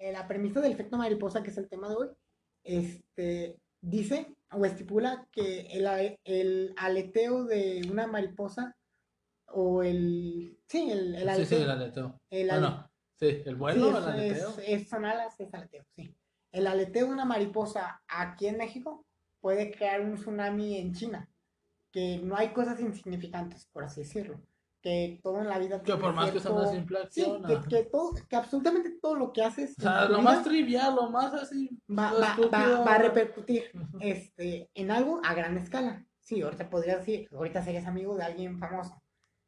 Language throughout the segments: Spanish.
eh, la premisa del efecto mariposa, que es el tema de hoy, este, dice o estipula que el, el aleteo de una mariposa o el... Sí, el, el Sí, sí, aleteo. el aleteo. el ale- Bueno, sí, el vuelo, Sí, el es- aleteo. es, es- son alas, es aleteo, sí. El aleteo de una mariposa aquí en México puede crear un tsunami en China. Que no hay cosas insignificantes, por así decirlo. Que todo en la vida Que por más que sea una cierto- simple Sí, acción. que, ajá. que todo, que absolutamente todo lo que haces O sea, lo vida más trivial, lo más así. va, lo va- va- va a repercutir este, en algo a gran escala. Sí, ahorita podrías decir, ahorita serías amigo de alguien famoso.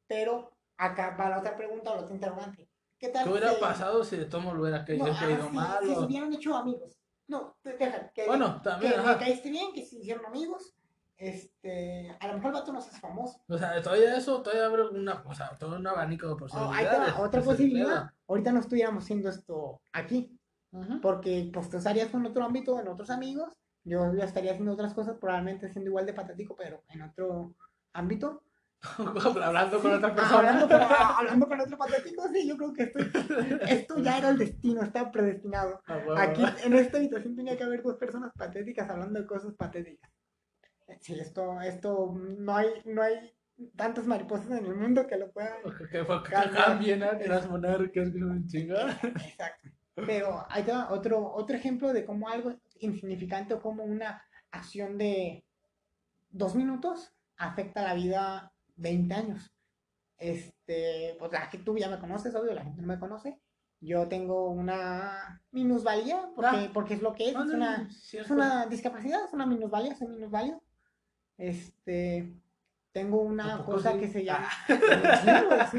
Pero acá va la otra pregunta o la otra interrogante. ¿Qué tal ¿Qué hubiera si- pasado si de todo modo hubiera caído, no, caído sí, mal? Si o- se hubieran hecho amigos. No, deja, que, Bueno, también, que ajá. le caíste bien, que se hicieron amigos. Este, a lo mejor el vato no seas famoso. O sea, todavía eso, todavía abre una, o sea, todo un abanico de Oh, posibilidades. va, otra es posibilidad. Ahorita no estuviéramos haciendo esto aquí. Porque pues tú estarías en otro ámbito, en otros amigos. Yo ya estaría haciendo otras cosas, probablemente siendo igual de patético, pero en otro ámbito. Hablando con Sí, otra persona. Hablando con, hablando con otro patético, sí, yo creo que esto, esto ya era el destino, estaba predestinado. Ah. Aquí en esta habitación tenía que haber dos personas patéticas hablando de cosas patéticas. Sí, esto, esto, no hay, no hay tantas mariposas en el mundo que lo puedan. Que cambien a las monarcas que son chingadas. Exacto. Pero hay otro, otro ejemplo de cómo algo insignificante o como una acción de dos minutos afecta la vida 20 años. Este, pues la que tú ya me conoces, obvio, la gente no me conoce. Yo tengo una minusvalía, porque, Ah. porque es lo que es, No, es no, una, no, es cierto. una discapacidad, es una minusvalía, soy minusválido. Este, tengo ¿A una cosa sí? que se llama. Ah.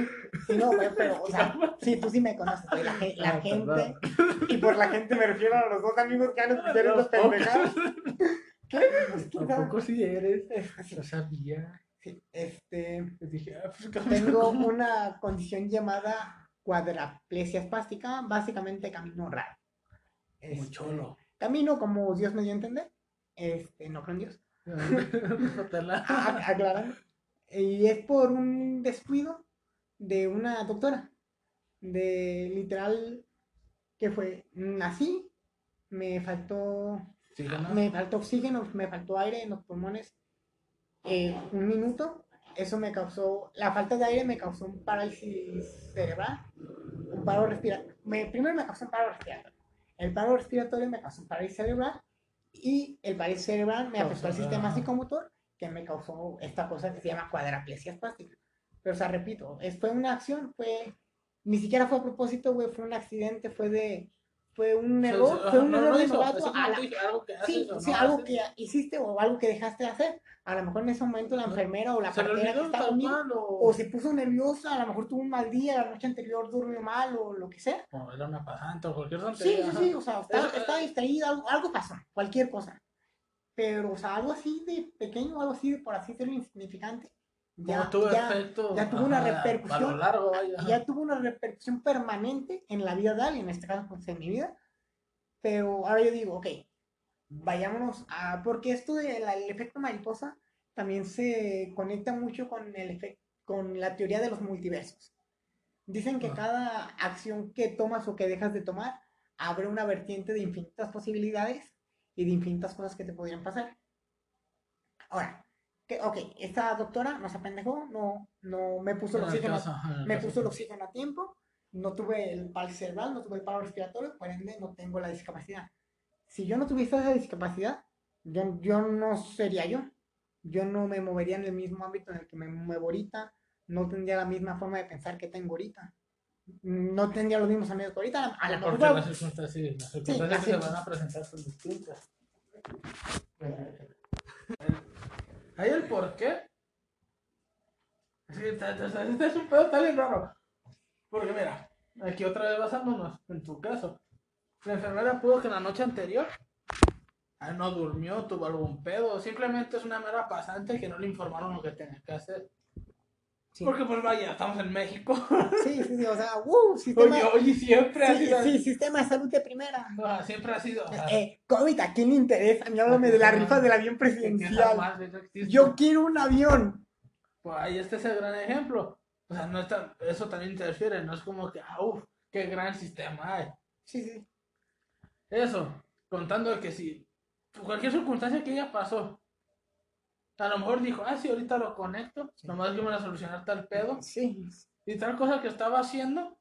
Sí, no, güey, pero, o sea, sí, tú sí me conoces, güey, la, Ah, gente, perdón. y por la gente me refiero a los dos amigos que han escuchado quién sabe. Tampoco si eres. Lo sabía. sí, este, dije, ah, pues tengo una condición llamada cuadraplesia espástica, básicamente camino raro. Muy Este, cholo. Camino como Dios me dio a entender, este, no creo en Dios. Ah, aclarando. Y es por un descuido de una doctora. De literal, que fue, nací, me faltó, Sí, ¿no? me faltó oxígeno, me faltó aire en los pulmones eh, un minuto. Eso me causó, la falta de aire me causó un parálisis cerebral, un paro respiratorio. primero me causó un paro respiratorio. El paro respiratorio me causó un parálisis cerebral y el parálisis cerebral me afectó al Causó- sistema psicomotor que me causó esta cosa que se llama cuadraplesia espástica. Pero, o sea, repito, fue una acción, fue, ni siquiera fue a propósito, güey, fue un accidente, fue de, fue un error, fue un error de novato algo que Sí, sí, algo haces. que hiciste o algo que dejaste de hacer. A lo mejor en ese momento la enfermera o la partera que estaba conmigo, cual o... o se puso nerviosa, a lo mejor tuvo un mal día, la noche anterior durmió mal o lo que sea. o era una pasante o cualquier Sí, tontería. sí, ajá. sí, o sea, estaba, Eso, estaba eh, distraída, algo, algo pasó, cualquier cosa. Pero, o sea, algo así de pequeño, algo así de, por así decirlo, insignificante, ya, tuvo ya, efecto. ya tuvo una ajá, repercusión. A lo largo, vaya. ya tuvo una repercusión permanente en la vida de alguien, en este caso, pues en mi vida. Pero ahora yo digo, ok, vayámonos a. Porque esto del efecto mariposa también se conecta mucho con, el efecto, con la teoría de los multiversos. Dicen que Ah. cada acción que tomas o que dejas de tomar abre una vertiente de infinitas posibilidades y de infinitas cosas que te podrían pasar. Ahora, ok, esta doctora no se apendejó, no, no me puso el En el oxígeno el me puso el oxígeno a tiempo, no tuve el paro cerebral, no tuve el paro respiratorio, por ende no tengo la discapacidad. Si yo no tuviese esa discapacidad, yo, yo no sería yo. Yo no me movería en el mismo ámbito en el que me muevo ahorita, no tendría la misma forma de pensar que tengo ahorita. No tendría los mismos amigos que ahorita. A lo Porque mejor, las circunstancias, sí, las circunstancias las que se van a presentar son distintas. Ahí el por qué. Este es un pedo, está bien raro. Porque mira, aquí otra vez basándonos en tu caso. La enfermera pudo que la noche anterior ah, no durmió, tuvo algún pedo, simplemente es una mera pasante que no le informaron lo que tenía que hacer. Sí. Porque pues vaya, estamos en México. sí, sí, sí, o sea, uh, sistema, Oye, oye, siempre ha sido. sí, sistema de salud de primera. Ah, siempre ha sido. o sea, Eh, COVID, ¿a quién le interesa? Mí háblame de la rifa del avión presidencial. Yo quiero un avión. Pues ahí está ese gran ejemplo. O sea, no está, eso también interfiere, no es como que, ah, uff, qué gran sistema hay. Sí, sí. eso, contando que si cualquier circunstancia que ella pasó, a lo mejor dijo, ah, sí, ahorita lo conecto, nomás que me van a solucionar tal pedo, Sí, y tal cosa que estaba haciendo,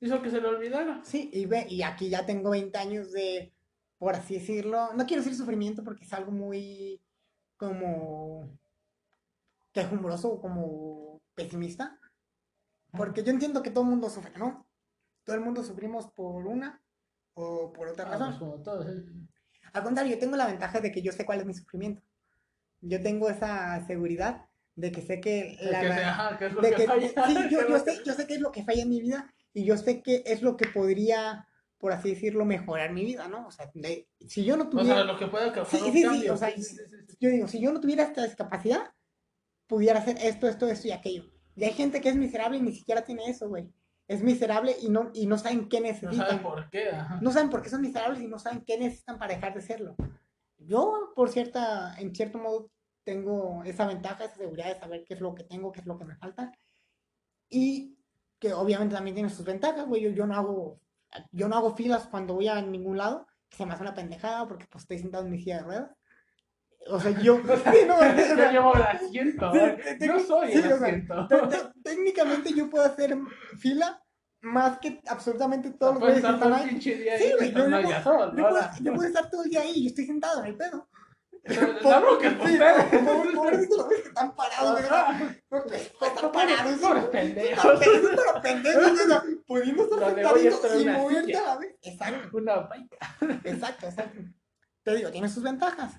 hizo que se le olvidara. sí, y ve, y aquí ya tengo 20 años de, por así decirlo, no quiero decir sufrimiento porque es algo muy como quejumbroso o como pesimista, porque yo entiendo que todo el mundo sufre, ¿no? Todo el mundo sufrimos por una o por otra Ah, razón. pues como todos, ¿eh? Al contrario, yo tengo la ventaja de que yo sé cuál es mi sufrimiento. Yo tengo esa seguridad de que sé que la que que es lo de que que- falla, sí, que yo, yo sé, que- yo sé qué es lo que falla en mi vida y yo sé que es lo que podría, por así decirlo, mejorar mi vida, ¿no? O sea, de- si yo no O tuviera, sea, lo que puede causar Sí, un sí, sí, cambio. o sea, yo digo, si yo no tuviera esta discapacidad, pudiera hacer esto, esto, esto y aquello. Y hay gente que es miserable y ni siquiera tiene eso, güey. Es miserable y no, y no saben qué No necesitan. sabe por qué, ajá. No saben por qué son miserables y no saben qué necesitan para dejar de serlo. Yo, por cierta, en cierto modo, tengo esa ventaja, esa seguridad de saber qué es lo que tengo, qué es lo que me falta. Y que obviamente también tiene sus ventajas, güey. Yo, yo no hago, yo no hago filas cuando voy a ningún lado, que se me hace una pendejada porque pues estoy sentado en mi silla de ruedas. O sea, yo... sí, no, o sea, Yo llevo el asiento. Sí, te- soy sí, el asiento. te- te- técnicamente yo puedo hacer fila más que absolutamente todos los güeyes que están ahí. Sí, güey, yo sol, Yo yo puedo estar todo el día ahí y yo estoy sentado en el pedo. La bronca es Sí, ustedes. pobre- Pobrecitos los güeyes que están parados. No, pues, pues, están parados. ¿no? pendejos. Están pendejos, pudiendo estar sentaditos y moverte a la vez. Exacto, Una exacto, exacto. Te digo, tiene sus ventajas.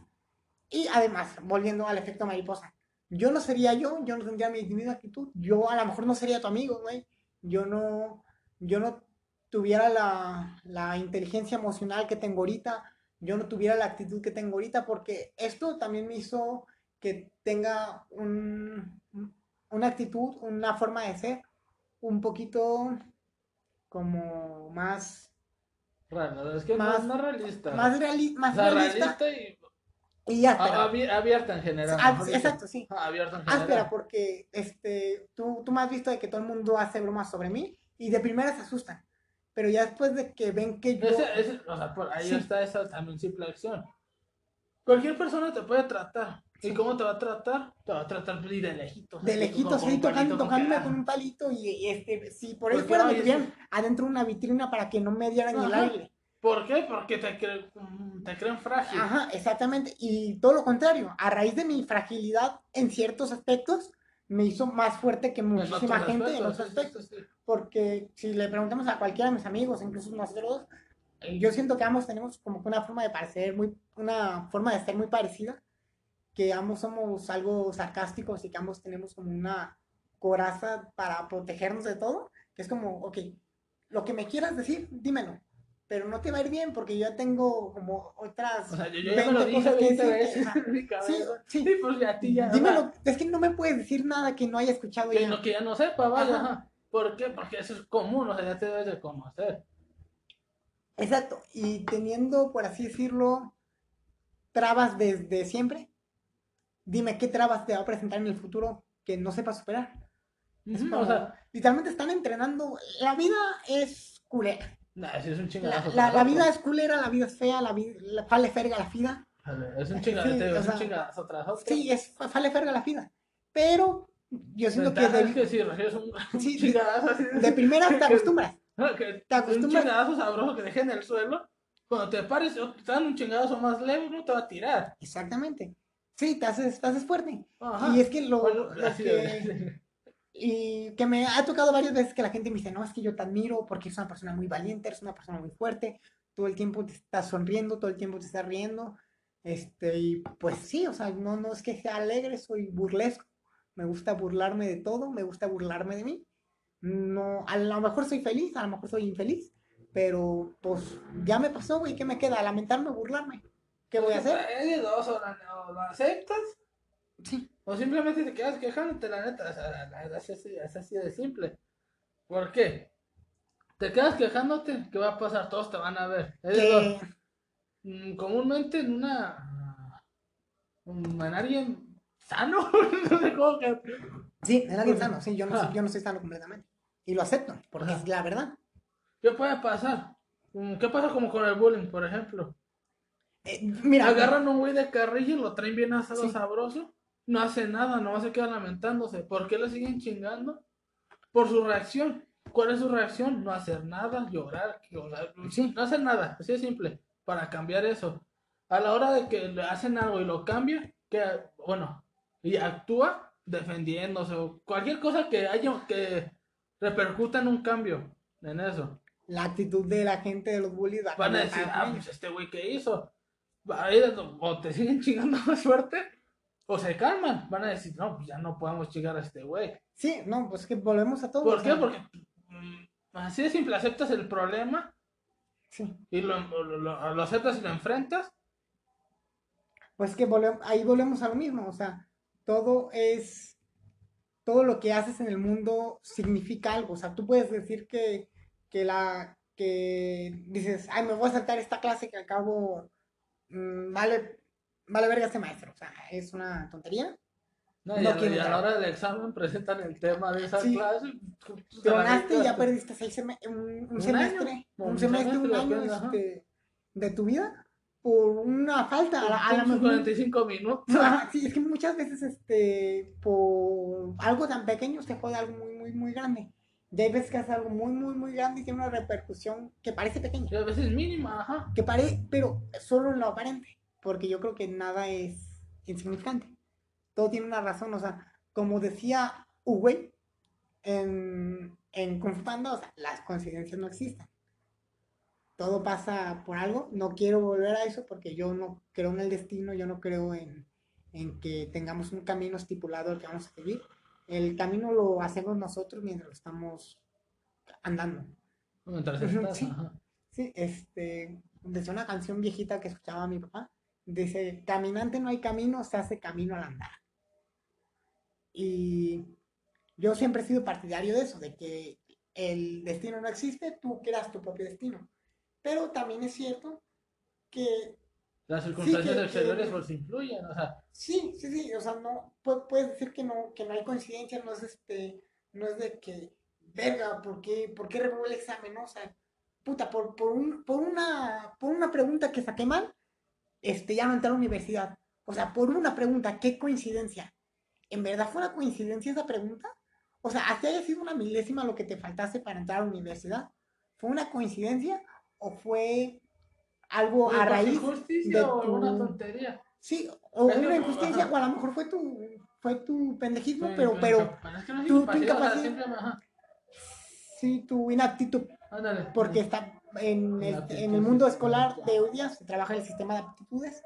Y además, volviendo al efecto mariposa, yo no sería yo, yo no tendría mi misma actitud, yo a lo mejor no sería tu amigo, güey. Yo no, yo no tuviera la, la inteligencia emocional que tengo ahorita, yo no tuviera la actitud que tengo ahorita, porque esto también me hizo que tenga un, una actitud, una forma de ser un poquito como más, Raro, es que Más- no, no realista. más, reali- o más sea, realista realista y y áspera. abierta en general. Exacto, sí. Abierta en Áspera, general. porque este, tú, tú me has visto de que todo el mundo hace bromas sobre mí y de primera se asustan. Pero ya después de que ven que yo... Ese- ese- o sea, por ahí Sí. está esa también simple acción. Cualquier persona te puede tratar. ¿Y Sí. cómo te va a tratar? Te va a tratar pues, de lejitos. De lejitos, un tocando, tocándome con un palito y, y, este, si por ahí fuera me tuvieran adentro una vitrina para que no me dieran ni el Ajá. aire. ¿Por qué? Porque te, cre- mm, te creen frágil. Ajá, exactamente. Y todo lo contrario, a raíz de mi fragilidad en ciertos aspectos, me hizo más fuerte que En muchísima gente en aspectos, otros sí, sí, aspectos. sí, sí. Porque si le preguntamos a cualquiera de mis amigos, incluso nosotros, eh, yo siento que ambos tenemos como que una forma de parecer muy, una forma de ser muy parecida, que ambos somos algo sarcásticos y que ambos tenemos como una coraza para protegernos de todo, que es como, ok, lo que me quieras decir, dímelo, pero no te va a ir bien porque yo ya tengo como otras O sea, yo, yo ya me lo 20 dije cosas que 20 decirte, veces Sí, sí. Sí, pues ya a ti ya. Dímelo, es que no me puedes decir nada que no haya escuchado Que, ya. no, que ya no sepa, vaya. Ajá. ajá. ¿Por qué? Porque eso es común, o sea, ya te debes de conocer. Exacto, y teniendo, por así decirlo, trabas desde siempre, dime qué trabas te va a presentar en el futuro que no sepas superar. Como- O sea, literalmente están entrenando. La vida es culera. nah, sí es un La, chingadazo. la- la vida es culera, la vida es fea, la vida, la, vale ferga la vida. Es un Sí, chingadazo, o es un sea, chingadazo tras otro. Sí, es vale ferga la vida. Pero yo siento que de, que si recibes un, un Sí, chingadazo así de primera te acostumbras. Que te un acostumbras. chingadazo sabroso que deje en el suelo. Cuando te pares, te dan un chingadazo más leve, no te va a tirar. Exactamente. Sí, te haces, te haces fuerte. Ajá. Y es que lo, Bueno, lo así que... Y que me ha tocado varias veces que la gente me dice, no, es que yo te admiro porque eres una persona muy valiente, eres una persona muy fuerte, todo el tiempo te estás sonriendo, todo el tiempo te estás riendo. Este, y pues sí, o sea, no, no es que sea alegre, soy burlesco. Me gusta burlarme de todo, me gusta burlarme de mí. No, a lo mejor soy feliz, a lo mejor soy infeliz, pero pues ya me pasó, güey, ¿qué me queda? Lamentarme, burlarme. ¿Qué voy a hacer? Hay de dos, o, la- o lo aceptas, Sí, o simplemente te quedas quejándote, la neta. O sea, la- la- es, así, es así de simple. ¿Por qué? Te quedas quejándote, ¿qué va a pasar? Todos te van a ver. Es de dos. que Mm, comúnmente en una. en alguien sano, no sé cómo que. sí, es alguien sano, sí, yo no, soy- yo no soy sano completamente. Y lo acepto, porque Ajá. es la verdad. ¿Qué puede pasar? Mm, ¿Qué pasa como con el bullying, por ejemplo? Eh, mira, Agarran un güey de carrilla y lo traen bien asado Sí. sabroso. No hace nada, nomás se queda lamentándose. ¿Por qué le siguen chingando? Por su reacción. ¿Cuál es su reacción? No hacer nada, llorar, llorar, Sí. no hacer nada, así de simple, para cambiar eso. A la hora de que le hacen algo y lo cambia, que bueno, y actúa defendiéndose o cualquier cosa que haya que repercuta en un cambio en eso. la actitud de la gente de los bullies Van a decir, ah, pues este güey que hizo. O te siguen chingando más fuerte, o se calman. Van a decir, no, pues ya no podemos chingar a este güey. Sí, no, pues que volvemos a todo. ¿Por qué? Porque mm, así de simple, aceptas el problema Sí, y lo, lo, lo- lo aceptas y lo enfrentas. pues que volvemos, ahí volvemos a lo mismo, o sea, todo es, todo lo que haces en el mundo significa algo, o sea, tú puedes decir que, que la, que dices, ay, me voy a saltar esta clase que al cabo mm, vale, vale verga este maestro, o sea, es una tontería, No, No y, a, y a la hora del examen presentan el tema de esa Sí. clase. pues, te la ganaste y ya perdiste seis seme- un, un Un semestre, año, un un semestre, un semestre, año este, de tu vida por una falta, a la, a la Sus mejor- 45 minutos. Sí, es que muchas veces, este, por algo tan pequeño se jode algo muy, muy, muy grande. Y hay veces que hace algo muy, muy, muy grande y tiene una repercusión que parece Y pequeña. a veces mínima, ajá. Que parece, pero solo en lo aparente. Porque yo creo que nada es insignificante. Todo tiene una razón. O sea, como decía Uwe en, en Kung Fu Panda, o sea, las coincidencias no existen. Todo pasa por algo. No quiero volver a eso porque yo no creo en el destino, yo no creo en, en que tengamos un camino estipulado al que vamos a seguir. El camino lo hacemos nosotros mientras lo estamos andando. Mientras estás, sí. ajá. Sí, este, desde una canción viejita que escuchaba mi papá, dice, caminante no hay camino, se hace camino al andar. Y yo siempre he sido partidario de eso, de que el destino no existe, tú creas tu propio destino. Pero también es cierto que Las circunstancias que- exteriores pues influyen, o sea, Sí, sí, sí, o sea, no, pu- puedes decir que no, que no hay coincidencia, no es este, no es de que, verga, ¿por qué, por qué reprobé el examen? No? O sea, puta, por, por, un, por una, por una pregunta que saqué mal, este, ya no entré a la universidad. O sea, por una pregunta, qué coincidencia. ¿En verdad fue una coincidencia esa pregunta? O sea, así haya sido una milésima lo que te faltase para entrar a la universidad. ¿Fue una coincidencia o fue algo ¿fue a raíz injusticia de o tu- alguna tontería. Sí, o una injusticia, ajá. o a lo mejor fue tu, fue tu pendejismo, Sí, pero, pero es que no es tu- tu incapacidad, o sea, sí tu inaptitud, ándale. porque está en el, Inaptitud, en el mundo escolar de hoy día se trabaja el sistema de aptitudes,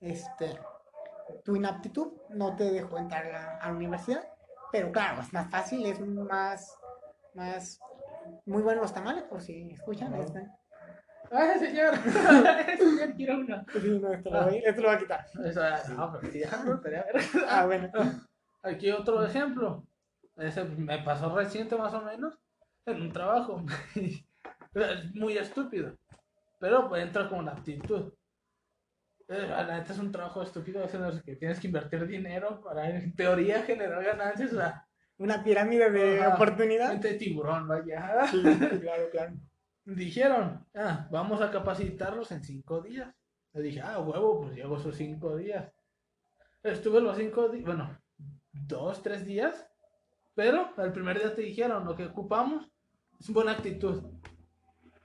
este, tu inaptitud no te dejó entrar a la, a la universidad, pero claro, es más fácil, es más, más, muy buenos los tamales, por si escuchan, Ajá. este, Ay, señor, señor, quiero una. sí, no, esto lo, voy- esto lo va a quitar. Eso, no, pero sí, me gustaría ver. Ah, bueno, Aquí otro ejemplo. Ese me pasó reciente más o menos en un trabajo. es muy estúpido. Pero pues, entra con una actitud. Eh, La neta es un trabajo estúpido, eso no es que tienes que invertir dinero para en teoría generar ganancias. O sea, una pirámide de Ajá. oportunidad. mente de tiburón, vaya. Sí, claro, claro. Dijeron, ah, vamos a capacitarlos en cinco días. Le dije, ah, huevo, pues llevo esos cinco días. Estuve los cinco días, bueno, dos, tres días. Pero el primer día te dijeron, lo que ocupamos es buena actitud.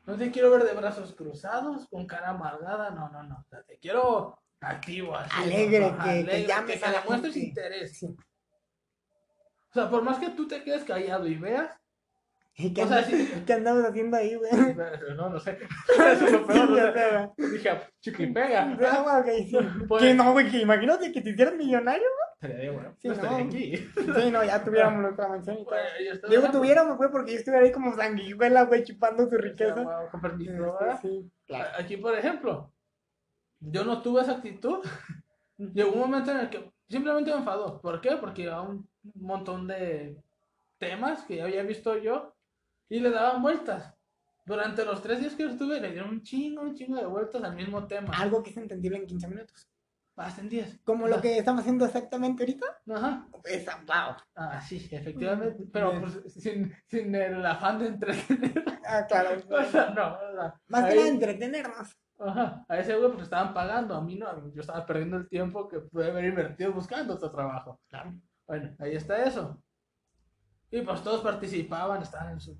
No te quiero ver de brazos cruzados, con cara amargada, no, no, no. O sea, te quiero activo, así. Alegre, ¿no? que- que llames que a la demuestres gente. interés. Sí. O sea, por más que tú te quedes callado y veas, ¿Y qué, O sea, andas- sí. qué andabas haciendo ahí, güey? no, no sé. Eso es lo peor, o Ya sea, sé, Dije, ah, chiqui pega. güey. Ah, ok, sí. Pues- Que no, güey, que imagínate que te hicieras millonario, Estaría bien, bueno. Sí, no estaría no. aquí. güey. Sí, no, ya tuviéramos nuestra mansión y todo. Digo, tuviéramos, güey, porque yo estuviera ahí como sanguijuela, güey, chupando tu riqueza. Con permiso, Este. Sí, claro. Aquí, por ejemplo, yo no tuve esa actitud. Llegó un momento en el que simplemente me enfadó. ¿Por qué? Porque iba un montón de temas que ya había visto yo y le daban vueltas. Durante los tres días que estuve, le dieron un chingo, un chingo de vueltas al mismo tema. Algo que es entendible en 15 minutos. Hacen 10. Como lo que estamos haciendo exactamente ahorita. Ajá. Esa, wow. Ah, sí, efectivamente. Pero pues, sin, sin el afán de entretener. Ah, claro. O sea, no, o sea, Más que ahí- nada entretenernos. Ajá, a ese güey pues estaban pagando, a mí no, yo estaba perdiendo el tiempo que pude haber invertido buscando otro trabajo. Claro. Bueno, ahí está eso. Y pues todos participaban, estaban en su,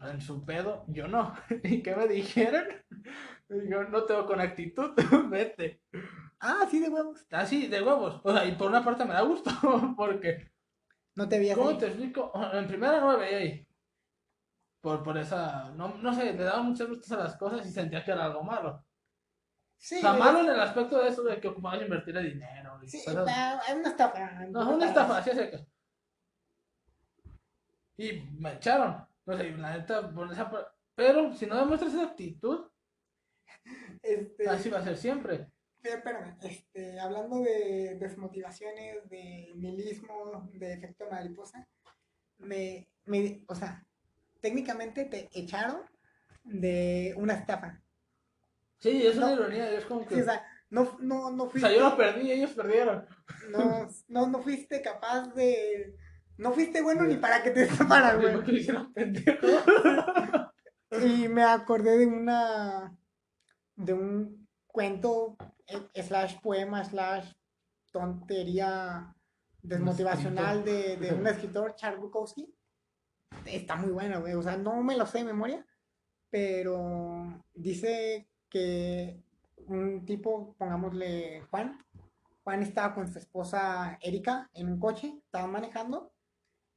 en su pedo, yo no. ¿Y qué me dijeron? Yo no tengo con actitud, vete. Ah, sí, de huevos. Así, de huevos. O sea, y por una parte me da gusto, porque, No te veías ¿cómo ahí. te explico? En primera no me veía ahí. Por, por esa, no, no sé, le daba muchas gustos a las cosas y sentía que era algo malo. Sí, O sea, malo en el aspecto de eso de que ocupabas invertir el dinero. y Sí, ah, hay una estafa. No, una estafa, así es que. Y me echaron. No sé, y la neta, por esa par- Pero si no demuestras esa actitud, Este, así va a ser siempre. Pero, espérame, este, hablando de desmotivaciones, de nihilismo, de efecto mariposa, me, me, o sea, técnicamente te echaron de una estafa. Sí, es una ironía, es como que. Sí, o sea, no, no, no o fuiste, sea, yo lo perdí ellos perdieron. no, no, no fuiste capaz de, no fuiste bueno ni para que te estafaran, güey. Y me acordé de una, de un cuento, eh, slash poema, slash tontería desmotivacional de, de un escritor, Charles Bukowski. Está muy buena, güey. O sea, no me lo sé de memoria, pero dice que un tipo, pongámosle Juan, Juan estaba con su esposa Erika en un coche, estaban manejando,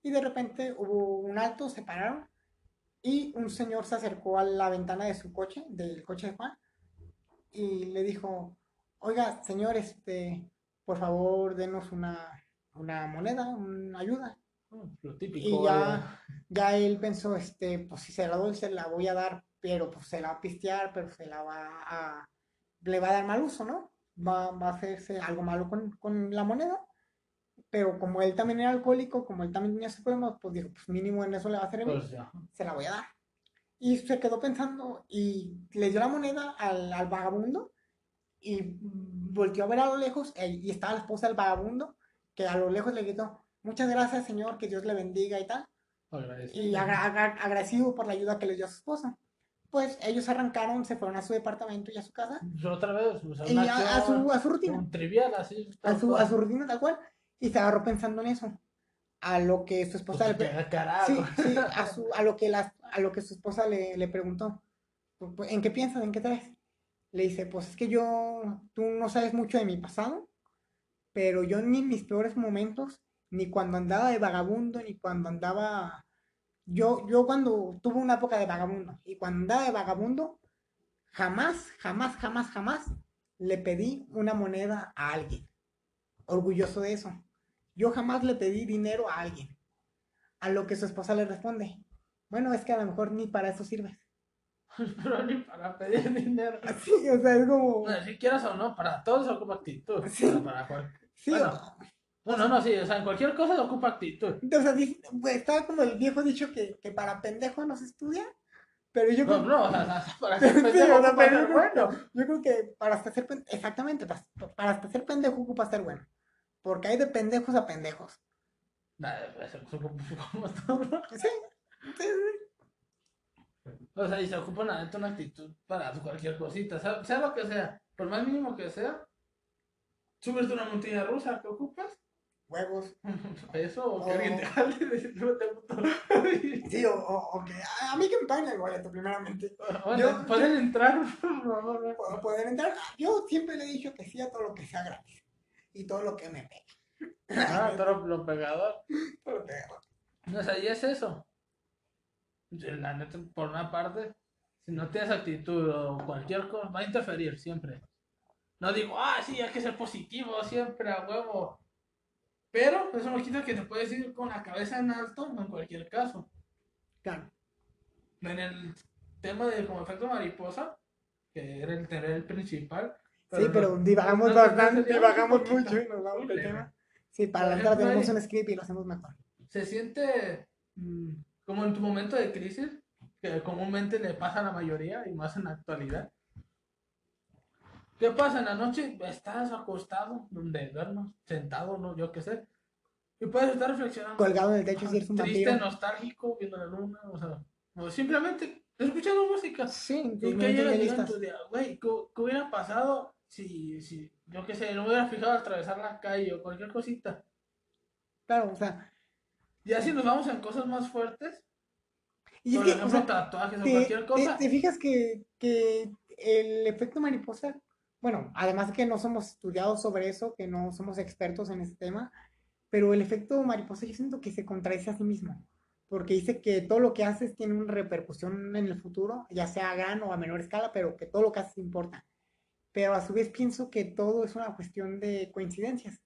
y de repente hubo un alto, se pararon, y un señor se acercó a la ventana de su coche, del coche de Juan, y le dijo, oiga, señor, este, por favor, denos una, una moneda, una ayuda. Lo típico. Y ya, ya él pensó, este, pues si se la doy, se la voy a dar, pero pues se la va a pistear, pero se la va a, le va a dar mal uso, ¿no? Va, va a hacerse algo malo con, con la moneda. Pero como él también era alcohólico, como él también tenía ese problema, pues dijo, pues mínimo en eso le va a bien Pues, se la voy a dar. Y se quedó pensando y le dio la moneda al, al vagabundo y volteó a ver a lo lejos eh, y estaba la esposa del vagabundo que a lo lejos le gritó, muchas gracias señor, que Dios le bendiga y tal. Agradecido. Y agra- agra- agradecido por la ayuda que le dio a su esposa. Pues ellos arrancaron, se fueron a su departamento y a su casa Pues, Otra vez, o sea, y a, a su, a su rutina. un trivial así. A su, a su rutina tal cual. Y se agarró pensando en eso. A lo que su esposa le, Pues, carajo. Sí, sí, a, su, a, lo que la, a lo que su esposa le, le preguntó. ¿En qué piensas? ¿En qué traes? Le dice, pues es que yo, tú no sabes mucho de mi pasado, pero yo ni en mis peores momentos, ni cuando andaba de vagabundo, ni cuando andaba... Yo, yo cuando tuve una época de vagabundo, y cuando andaba de vagabundo, jamás, jamás, jamás, jamás le pedí una moneda a alguien. Orgulloso de eso. Yo jamás le pedí dinero a alguien. A lo que su esposa le responde, bueno, es que a lo mejor ni para eso sirves. Pero ni para pedir dinero. Sí, o sea, es como... Bueno, si quieras o no, para todos se ocupa actitud. Sí. Para cual- Sí, bueno. No, no, no, sí, o sea, en cualquier cosa se ocupa actitud. o, sea, estaba como el viejo dicho que, que para pendejo no se estudia, pero yo No, creo, no, o sea, para Sí, ser o pendejo sea, pero ser yo bueno. yo creo que para hasta ser pendejo, exactamente, para, para hasta ser pendejo ocupa ser bueno. Porque hay de pendejos a pendejos. Sí, sí, sí. O sea, y se ocupa una, una actitud para cualquier cosita, sea, sea lo que sea, por más mínimo que sea. Subirte una montaña rusa, ¿qué ocupas? Huevos. Eso, o que Oh. alguien te jale y decir, "Súbete, puto". Sí, o, o- o que a, mí que me paguen el boleto, primeramente. Bueno, Yo- pueden entrar, por favor. Poder entrar. Yo siempre le he dicho que sí a todo lo que sea gratis. Y todo lo que me pegue. Ah, todo lo pegador. Todo lo haga. O sea, y es eso. La neta, por una parte, si no tienes actitud o cualquier cosa, va a interferir siempre. No digo, ah, sí, hay que ser positivo siempre, a huevo. Pero eso no quita que te puedes ir con la cabeza en alto en cualquier caso. Claro. En el tema de como efecto mariposa, que era el, era el principal. Sí, pero divagamos no, bastante, divagamos mucho y nos vamos del tema. Sí, para la entrada tenemos un script y lo hacemos mejor. se siente mm, como en tu momento de crisis, que comúnmente le pasa a la mayoría y más en la actualidad. ¿Qué pasa? En la noche estás acostado, donde duermas, sentado, no, yo qué sé. Y puedes estar reflexionando. Colgado en el techo si eres un Triste, vampiro. nostálgico, viendo la luna, o sea, o simplemente escuchando música. Sí, ¿Y realistas. tu día? Güey, ¿qué, hubiera pasado si, si, yo qué sé, no me hubiera fijado atravesar la calle o cualquier cosita? Claro, o sea, Ya si nos vamos en cosas más fuertes, y es por que, o ejemplo, sea, tatuajes o te, cualquier te- cosa. te fijas que, que el efecto mariposa, bueno, además de que no somos estudiados sobre eso, que no somos expertos en ese tema, pero el efecto mariposa yo siento que se contradice a sí mismo, porque dice que todo lo que haces tiene una repercusión en el futuro, ya sea a gran o a menor escala, pero que todo lo que haces importa. Pero a su vez pienso que todo es una cuestión de coincidencias,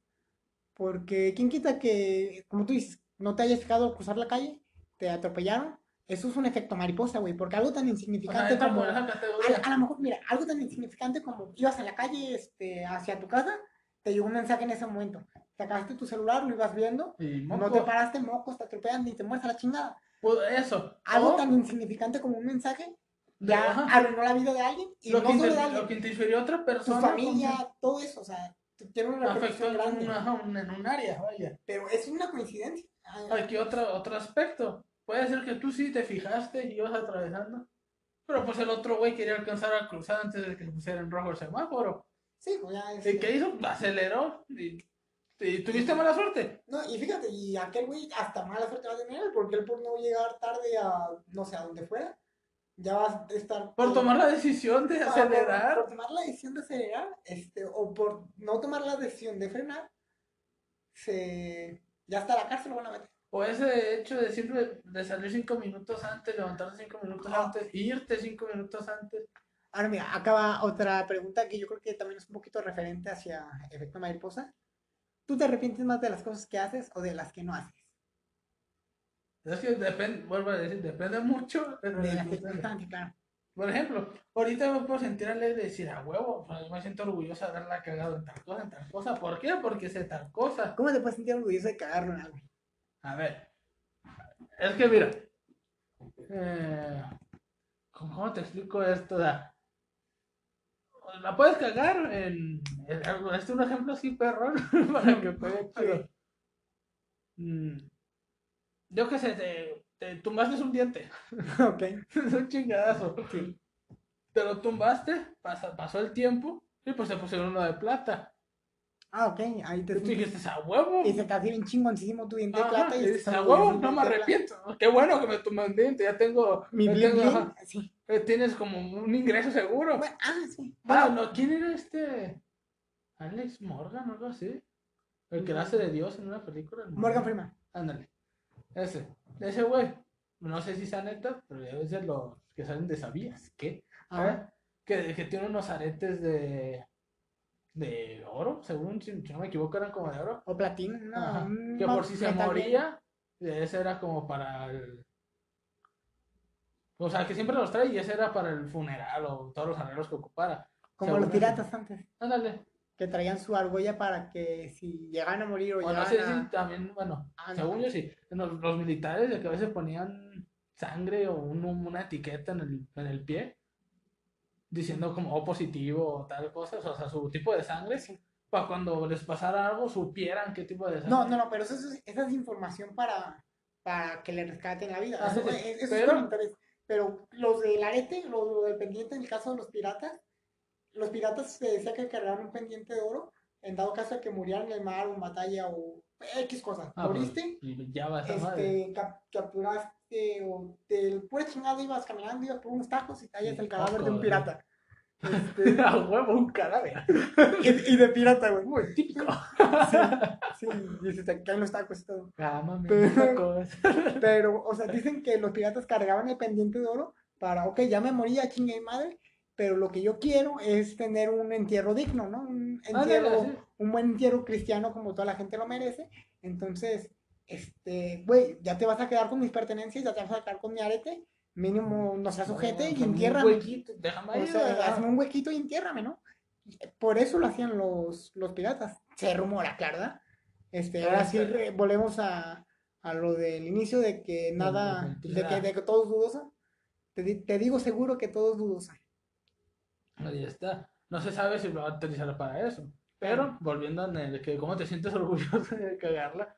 porque quién quita que, como tú dices, no te hayas fijado al cruzar la calle, te atropellaron, eso es un efecto mariposa, güey, porque algo tan O sea, insignificante como... A, a lo mejor, mira, algo tan insignificante como ibas en la calle este, hacia tu casa, te llegó un mensaje en ese momento. Sacaste tu celular, lo ibas viendo, Y no te paraste, mocos, te atropellan ni te mueres a la chingada. Pues eso. Algo O tan insignificante como un mensaje ya ajá, arruinó la vida de alguien y lo, no que solo de alguien, lo que interfirió a otra tu persona. familia, todo eso, o sea, tiene una repercusión en grande. un- en un área, vaya. Pero es una coincidencia. Ah, Aquí otro, otro aspecto. Puede ser que tú sí te fijaste y ibas atravesando. Pero pues el otro güey quería alcanzar a cruzar antes de que pusiera en rojo el semáforo. Sí, pues ya es- ¿Y qué hizo? Aceleró. Y, y tuviste mala suerte. No, y fíjate, y aquel güey hasta mala suerte va a tener, porque él por no llegar tarde a, no sé, a donde fuera, ya va a estar... Por tomar la decisión de por- acelerar. Por, tomar la decisión de acelerar, este, o por no tomar la decisión de frenar, se... Ya hasta la cárcel lo van a meter. O ese hecho de siempre de salir cinco minutos antes, levantarte cinco minutos Ah. antes, irte cinco minutos antes. Ahora mira, acaba otra pregunta que yo creo que también es un poquito referente hacia efecto mariposa. ¿Tú te arrepientes más de las cosas que haces o de las que no haces? Es que depende, vuelvo a decir, depende mucho de De las las circunstancias. circunstancias, claro. Por ejemplo, ahorita me puedo sentir alegre de decir a huevo, o sea, yo me siento orgulloso de haberla cagado en tal cosa, en tal cosa. ¿Por qué? Porque sé tal cosa. ¿Cómo te puedes sentir orgulloso de cagarlo en algo? A ver, es que mira, eh, ¿cómo te explico esto? Sea, la puedes cagar en, este es un ejemplo así perrón para que pegue chido. Mm, Yo qué sé, te, te tumbaste un diente, ok. es un chingadazo. Sí. Te lo tumbaste, pasa- pasó el tiempo y pues te pusieron uno de plata. Ah, ok. Ahí te Y tú dijiste, a huevo. Y se te bien chingoncísimo tu diente de plata y dices, a huevo, no me arrepiento. Qué bueno que me tomé un diente, ya tengo. Mi bling tengo, bling, ajá, sí. eh, Tienes como un ingreso seguro. Bueno, ah, sí. Ah, Bueno, no, ¿quién era este? Alex Morgan o algo así. El que la hace de Dios en una película. el Morgan Freeman. Ándale. Ese. Ese güey. No sé si sea neta, pero a veces los que salen de sabías. ¿Qué? Ajá. Que, que tiene unos aretes de. De oro, según si, no me equivoco, eran como de oro. O platino. No, un Que por si se bien. moría, ese era como para el. O sea, que siempre los trae y ese era para el funeral o todos los arreglos que ocupara. Como Según los piratas antes. Ándale. Que traían su argolla para que si llegaban a morir o O no llegaban sé a... si también, bueno, Ah, no. según yo sí. Los, los militares de que a veces ponían sangre o un- una etiqueta en el, en el pie diciendo como O positivo o tal cosa, o sea, su tipo de sangre, Sí. para cuando les pasara algo supieran qué tipo de sangre. No, no, no, pero eso, es- esa es información para, para que le rescaten la vida. Ah, Eso, sí, sí. es- eso Pero- es. Pero los del arete, los, lo del pendiente en el caso de los piratas, los piratas se decía que cargaban un pendiente de oro en dado caso de que murieran en el mar o en batalla o X cosas. Ah, pues, Moriste, y ya va esa madre. este, cap- capturaste o del pura chingada ibas caminando, ibas por unos tajos y tallas Sí, el cadáver de un poco, pirata. Este, A huevo, un cadáver. y, y de pirata, güey. Muy típico. Sí, y se te caen los tacos y todo. Cámame, Pero-. Pero, o sea, dicen que los piratas cargaban el pendiente de oro para, ok, ya me morí, ya chingue madre, pero lo que yo quiero es tener un entierro digno, ¿no? Un entierro, Ándale, sí. un buen entierro cristiano como toda la gente lo merece. Entonces, este, güey, ya te vas a quedar con mis pertenencias, ya te vas a quedar con mi arete, mínimo no seas sujete y un entiérrame. huequito, Déjame ahí, O sea, hazme un huequito y entiérrame, ¿no? Por eso lo hacían los, los piratas. Se rumora, claro, ¿verdad? Este, ahora sí re- volvemos a, a lo del inicio de que nada, de que, de que todo es dudoso. Te, te digo seguro que todo es dudoso. Ahí está. no se sabe si lo va a utilizar para eso. Pero, volviendo en el que cómo te sientes orgulloso de cagarla,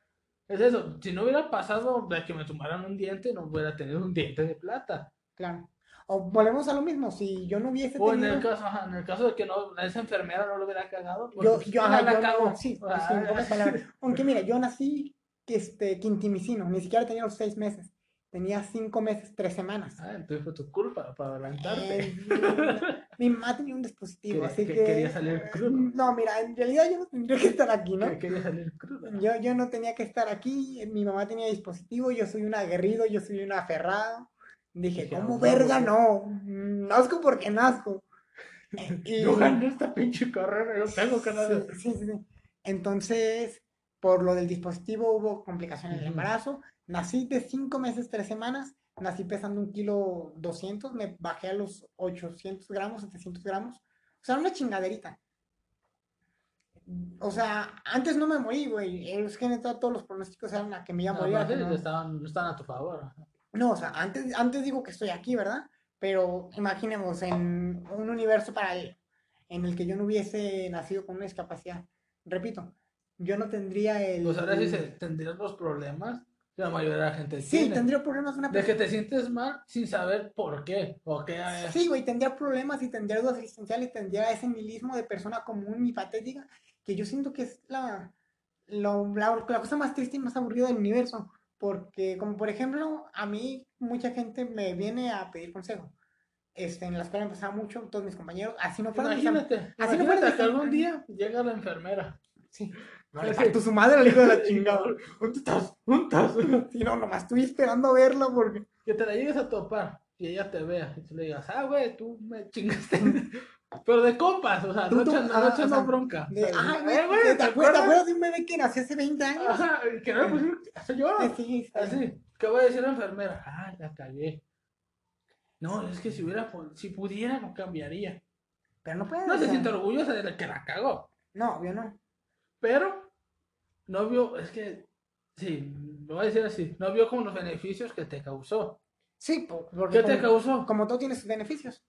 es eso. Si no hubiera pasado de que me tumbaran un diente, no hubiera tenido un diente de plata. Claro. O volvemos a lo mismo, si yo no hubiese O en tenido... el caso, ajá, en el caso de que no, esa enfermera no lo hubiera cagado, Yo, pues, yo, ah, ajá, la yo cago. no- sí, sea, sí. Aunque mira, yo nací este, quintimicino, ni siquiera tenía los seis meses. Tenía cinco meses, tres semanas. Ah, entonces fue tu culpa para adelantarte. Eh, mi mamá tenía un dispositivo, así que- que... quería salir crudo. No, mira, en realidad yo no tendría que estar aquí, ¿no? Que quería salir crudo. Yo, yo no tenía que estar aquí, mi mamá tenía dispositivo, yo soy un aguerrido, yo soy un aferrado. Dije, Dije, ¿cómo "No, verga no? Nazco porque nazco. Y- Yo gané esta pinche carrera, yo tengo que ganar. Sí, sí, sí. Entonces, por lo del dispositivo hubo complicaciones del embarazo. Nací de 5 meses, 3 semanas. Nací pesando un kilo 200. Me bajé a los 800 gramos, 700 gramos. O sea, una chingaderita. O sea, antes no me morí, güey. Es que neta, todos los pronósticos eran a que me iba a morir. no, no. estaban, estaban a tu favor. No, o sea, antes, antes digo que estoy aquí, ¿verdad? Pero imaginemos en un universo paralelo en el que yo no hubiese nacido con una discapacidad. Repito, yo no tendría el... Pues ahora sí se tendrían los problemas la mayoría de la gente Sí, tiene. tendría problemas una De que te sientes mal sin saber por qué. O qué es. Sí, güey, tendría problemas y tendría dudas existenciales, tendría ese nihilismo de persona común y patética que yo siento que es la, lo- la, la cosa más triste y más aburrida del universo. Porque, como por ejemplo, a mí mucha gente me viene a pedir consejo. Este, en la escuela me pasaba mucho, todos mis compañeros, así no fueron mis am- Imagínate, así no imagínate fueron mis que algún día llega la enfermera. Sí. No le su madre al hijo de la chingada. ¿Dónde estás? ¿Dónde estás? Sí, no, nomás estoy esperando a verla porque. Que te la llegues a topar y ella te vea y tú le digas, ah, güey, tú me chingaste. Pero de compas, o sea, Tú- no echando, ajá, no o echando sea, bronca. De, "Eh, güey, güey, ¿te, ¿te acuerdas, acuerdas de un bebé que nació hace 20 años? Ajá, que no le pusieron, hasta yo. Sí, sí. Así, ¿qué va a decir la enfermera? Ah, la cagué. No, es que si hubiera, si pudiera, no cambiaría. Pero no puede. No se siente orgullosa de la que la cagó. No, obvio no. Pero, no vio, es que, sí, lo voy a decir así, no vio como los beneficios que te causó. Sí, po- porque ¿Qué te como, causó? como todo tiene sus beneficios.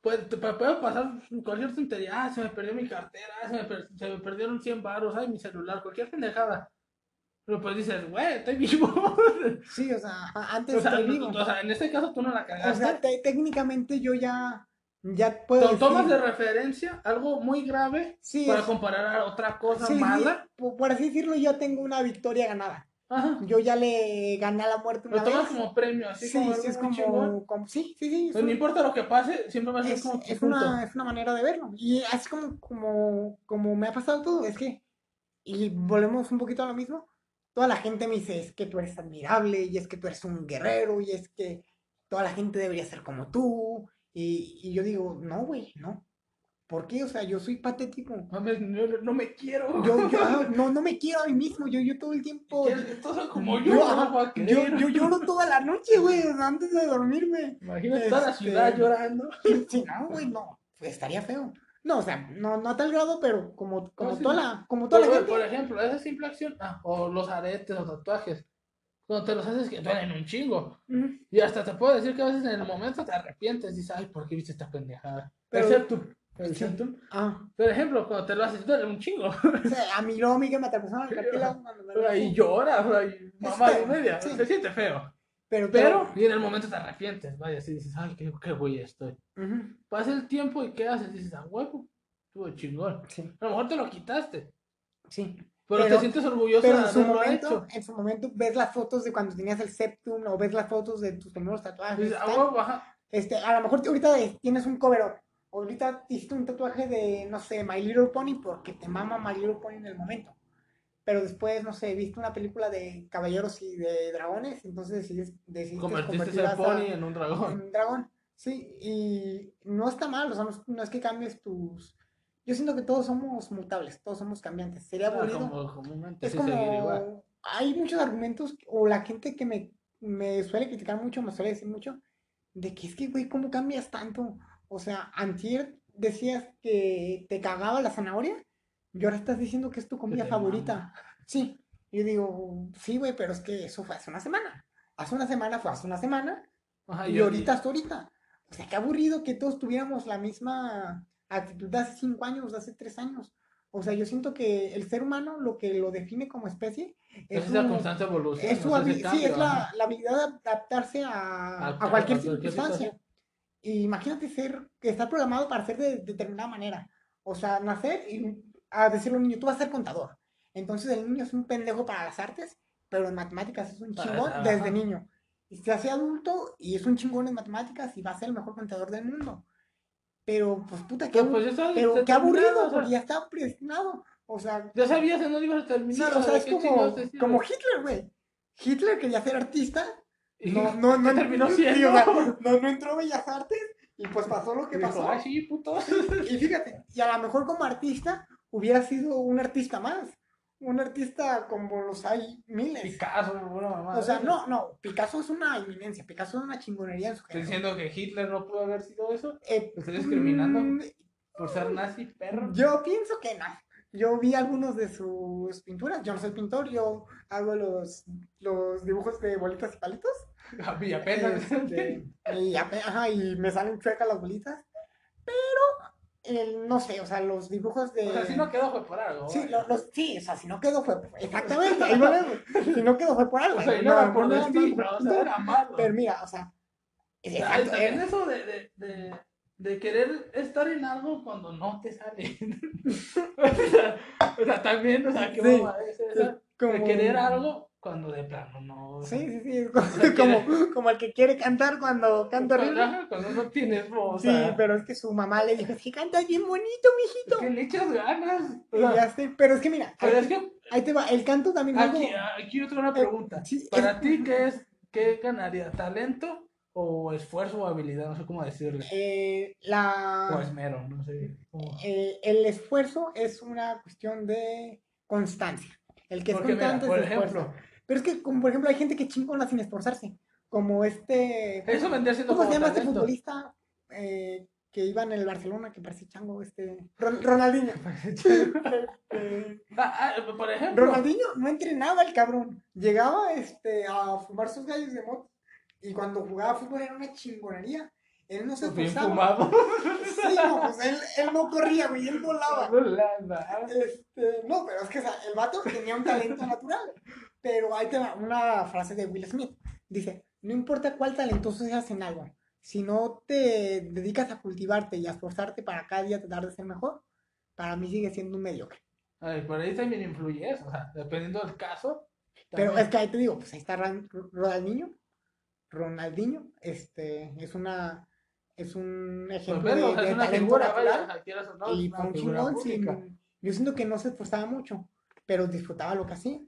Pues te puede pasar cualquier tontería, ah, se me perdió mi cartera, ah, se me, per- se me perdieron 100 baros, ay, mi celular, cualquier pendejada. Pero pues dices, güey, estoy vivo. Sí, o sea, antes o, sea, estoy vivo. o sea, en este caso tú no la O cagaste. sea, te- técnicamente yo ya. Ya puedo. To- decir- tomas de referencia algo muy grave Sí, para es- comparar a otra cosa sí, sí, mala. po- por así decirlo, yo tengo una victoria ganada. Ajá. Yo ya le gané a la muerte Lo una tomas vez. como premio, así sí, como sí, es como, como- Sí, sí, sí. es Pues no importa lo que pase, siempre va a ser es, como es una, es una manera de verlo. Y así como, como, como me ha pasado todo, es que, y volvemos un poquito a lo mismo, toda la gente me dice, es que tú eres admirable, y es que tú eres un guerrero, y es que toda la gente debería ser como tú. Y, y yo digo, no, güey, no. ¿Por qué? O sea, yo soy patético. Mames, no, no me quiero. Yo, yo ah, no, no me quiero a mí mismo, yo, yo todo el tiempo... Yo, Yo, lloro toda la noche, güey, antes de dormirme. Imagínate toda la Este- ciudad llorando. Sí, no, güey, no, pues estaría feo. No, o sea, no, no a tal grado, pero como, como No, sí, toda la, como toda la gente. por ejemplo, esa simple acción, ah, o los aretes o tatuajes, cuando te los haces que duelen un chingo. Y hasta te puedo decir que a veces en el momento te arrepientes y dices, ay, ¿por qué viste esta pendejada? Pero- Excepto, Sí. excepto. Ah, Por ejemplo, cuando te lo haces, duele un chingo. o sea, a a mí que me atravesaron el cartílago hice. lloras, ahí, mamá y media. sí. Se siente feo. Pero, Pero, y en el momento te arrepientes, vaya, así dices, ay, qué, qué güey estoy. Ujú, Pasa el tiempo y ¿qué haces? Dices, ah, huevo, estuvo chingón. Sí, A lo mejor te lo quitaste, sí. Pero, Pero- te sientes orgulloso Pero en su momento, hecho. en su momento ves las fotos de cuando tenías el septum o ves las fotos de tus primeros tatuajes. Dices. Este, a lo mejor ahorita tienes un cover Ahorita hiciste un tatuaje de, no sé, My Little Pony porque te mama My Little Pony en el momento. Pero después, no sé, viste una película de caballeros y de dragones, entonces decides, decidiste Convertiste esa- pony en un dragón. en un dragón. Sí, y no está mal, o sea, no, es- no es que cambies tus... Yo siento que todos somos mutables, todos somos cambiantes. Sería Ah, aburrido. como comúnmente Es como, hay muchos argumentos, o la gente que me, me suele criticar mucho, me suele decir mucho, de que es que, güey, ¿cómo cambias tanto? O sea, antier decías que te cagaba la zanahoria, y ahora estás diciendo que es tu comida favorita. mama. Sí, yo digo, sí, güey, pero es que eso fue hace una semana. Hace una semana fue hace una semana, Ajá, y ahorita hasta ahorita. O sea, qué aburrido que todos tuviéramos la misma, de hace cinco años, de hace tres años. O sea, yo siento que el ser humano lo que lo define como especie Es su- constante evolución. es su o sea, habi- ese sí, cambio, es la, la habilidad de adaptarse a, A- cualquier circunstancia. Y imagínate ser, que está programado para ser de, determinada manera. O sea, nacer y a decirle a un niño, tú vas a ser contador. Entonces el niño es un pendejo para las artes, pero en matemáticas es un chingón desde niño. Y se hace adulto y es un chingón en matemáticas y va a ser el mejor contador del mundo. Pero, pues puta, qué, pues, pero qué aburrido, o sea, porque ya está predestinado. O sea, Ya sabías en dónde ibas a sí, terminar. o sea, es ¿qué como, como Hitler, güey. Hitler quería ser artista Y no, no, no terminó siendo. no, no entró Bellas Artes y pues pasó lo que dijo, pasó. sí, puto. Y fíjate, y a lo mejor como artista hubiera sido un artista más. Un artista como los hay miles. Picasso, una mamá. O sea, no, no, Picasso es una eminencia, Picasso es una chingonería en su Estoy género. diciendo que Hitler no pudo haber sido eso Eh, ¿Lo estoy discriminando? mm, por ser nazi, perro. Yo pienso que no. Yo vi algunos de sus pinturas. Yo no soy pintor, yo hago los, los dibujos de bolitas y palitos. Y apenas. Este, y, ape- ajá, y me salen chuecas las bolitas. Pero, el- no sé, o sea, los dibujos de. O sea, si no quedó fue por algo. Sí, los, sí, o sea, si no quedó fue. Exactamente, ahí volvemos. Si no quedó fue por algo. O sea, no era por no, no, destino, no, o sea, no. era malo. Pero mira, o sea. Exacto, eh, eso de, de, de, de querer estar en algo cuando no te sale. o, sea, o sea, también, o sea, qué Sí, esa. De como- querer algo cuando de plano no. Sí, sí, sí, es como, como, como el que quiere cantar cuando canta horrible. cuando no tienes voz. Sí, o pero es que su mamá le dijo, es que cantas bien bonito, mijito. que le echas ganas. O Y ya sé, pero es que mira, pero ahí, es que ahí te va, el canto también aquí, aquí yo tengo una pregunta. sí, Para es- ti, ¿qué es? ¿Qué ganaría? ¿Talento o esfuerzo o habilidad? No sé cómo decirle. eh, O la, esmero, no sé. cómo. eh, el esfuerzo es una cuestión de constancia. El que es Porque mira, constante por esfuerza. ejemplo, Pero es que, como por ejemplo, hay gente que chingona sin esforzarse. Como este. eso vendría siendo ¿Cómo se llama este futbolista eh, que iba en el Barcelona que parecía chango? Este. Ron- Ronaldinho. Este, Ah, ah, por ejemplo, Ronaldinho no entrenaba el cabrón. Llegaba este, a fumar sus gallos de moto. Y cuando jugaba fútbol era una chingonería. Él no se pues, esforzaba. Sí, no, pues él, él no corría, güey, él volaba. Este, no, pero es que o sea, el vato tenía un talento natural. Pero ahí te va una frase de Will Smith. Dice, no importa cuál talentoso seas en algo, si no te dedicas a cultivarte y a esforzarte para cada día tratar de ser mejor, para mí sigue siendo un mediocre. Ay, por ahí también influye eso, o sea, dependiendo del caso. Pero es que ahí te digo, pues ahí está Ronaldinho. Ronaldinho, este, es una, es un pues, ejemplo bueno, de, es una talento figura, natural. vaya, no, y fue un chingón sin-. Yo siento que no se esforzaba mucho, pero disfrutaba lo que hacía.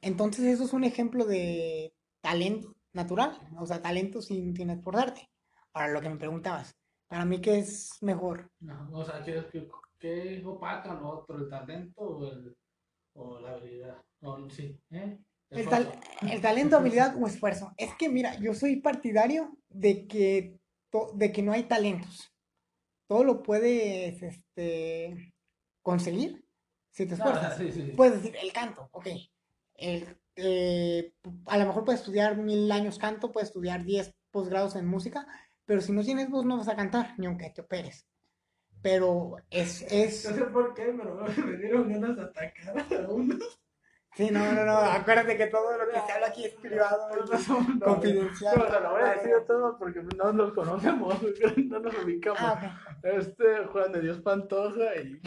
Entonces eso es un ejemplo de talento natural, o sea, talento sin, sin esforzarte. Ahora lo que me preguntabas, para mí qué es mejor, No, o sea, ¿qué, qué, qué opacan otro, el talento o, el, o la habilidad? O, sí, ¿eh? El, tal- el talento, habilidad o esfuerzo. Es que mira, yo soy partidario de que, to- de que no hay talentos. Todo lo puedes este, conseguir si te esfuerzas. sí, sí. Puedes decir, el canto, ok. El, eh, a lo mejor puedes estudiar mil años canto, puedes estudiar 10 posgrados en música, pero si no tienes voz no vas a cantar, ni aunque te operes. Pero es, es... No sé por qué, pero me dieron ganas de atacar a uno. Sí, no, no, no, acuérdate que todo lo que se habla aquí es privado No, confidencial. No, o sea, lo voy a decir todo porque no nos conocemos, no nos ubicamos. Ah, Este Juan de Dios Pantoja y.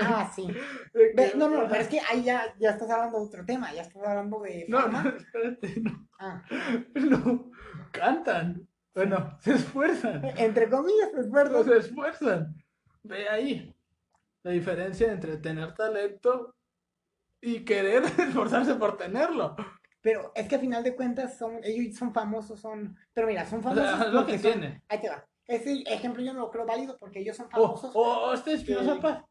Ah, sí. no, no, pero es que ahí ya, ya estás hablando de otro tema, ya estás hablando de No, no, espérate, no. Ah, No, cantan. Bueno, se esfuerzan. entre comillas, No perdón. se esfuerzan. Ve ahí la diferencia entre tener talento y querer esforzarse por tenerlo. Pero es que a final de cuentas son, ellos son famosos, son, pero mira, son O famosos sea, es lo que son- tiene. Ahí te va. Ese ejemplo yo no lo creo válido porque ellos son O, famosos. o este Espinosa Paz.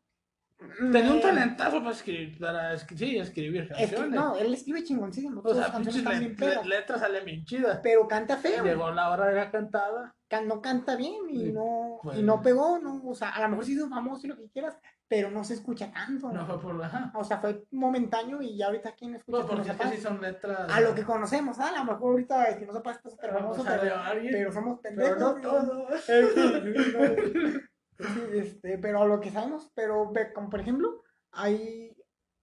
Tenía un talentazo para escribir, para escri- sí, escribir es que, canciones. no, él escribe chingoncísimo. o sea, canciones le- le- letras salen bien chidas. Pero canta feo. Llegó la hora de la cantada. can- no canta bien y no, pues. y no pegó, no, o sea, a lo mejor sí hizo famoso y lo que quieras, pero no se escucha tanto. No fue por la. O sea, fue momentáneo y ya ahorita quién escucha Pues porque que sí Paz? son letras. A lo que conocemos, ¿ah? a lo mejor ahorita Espinosa Paz está súper Pero famoso, pero, pero somos pero pendejos. no ¿no? todos. Sí, no. Sí, este, pero a lo que sabemos, pero ve, como por ejemplo, hay,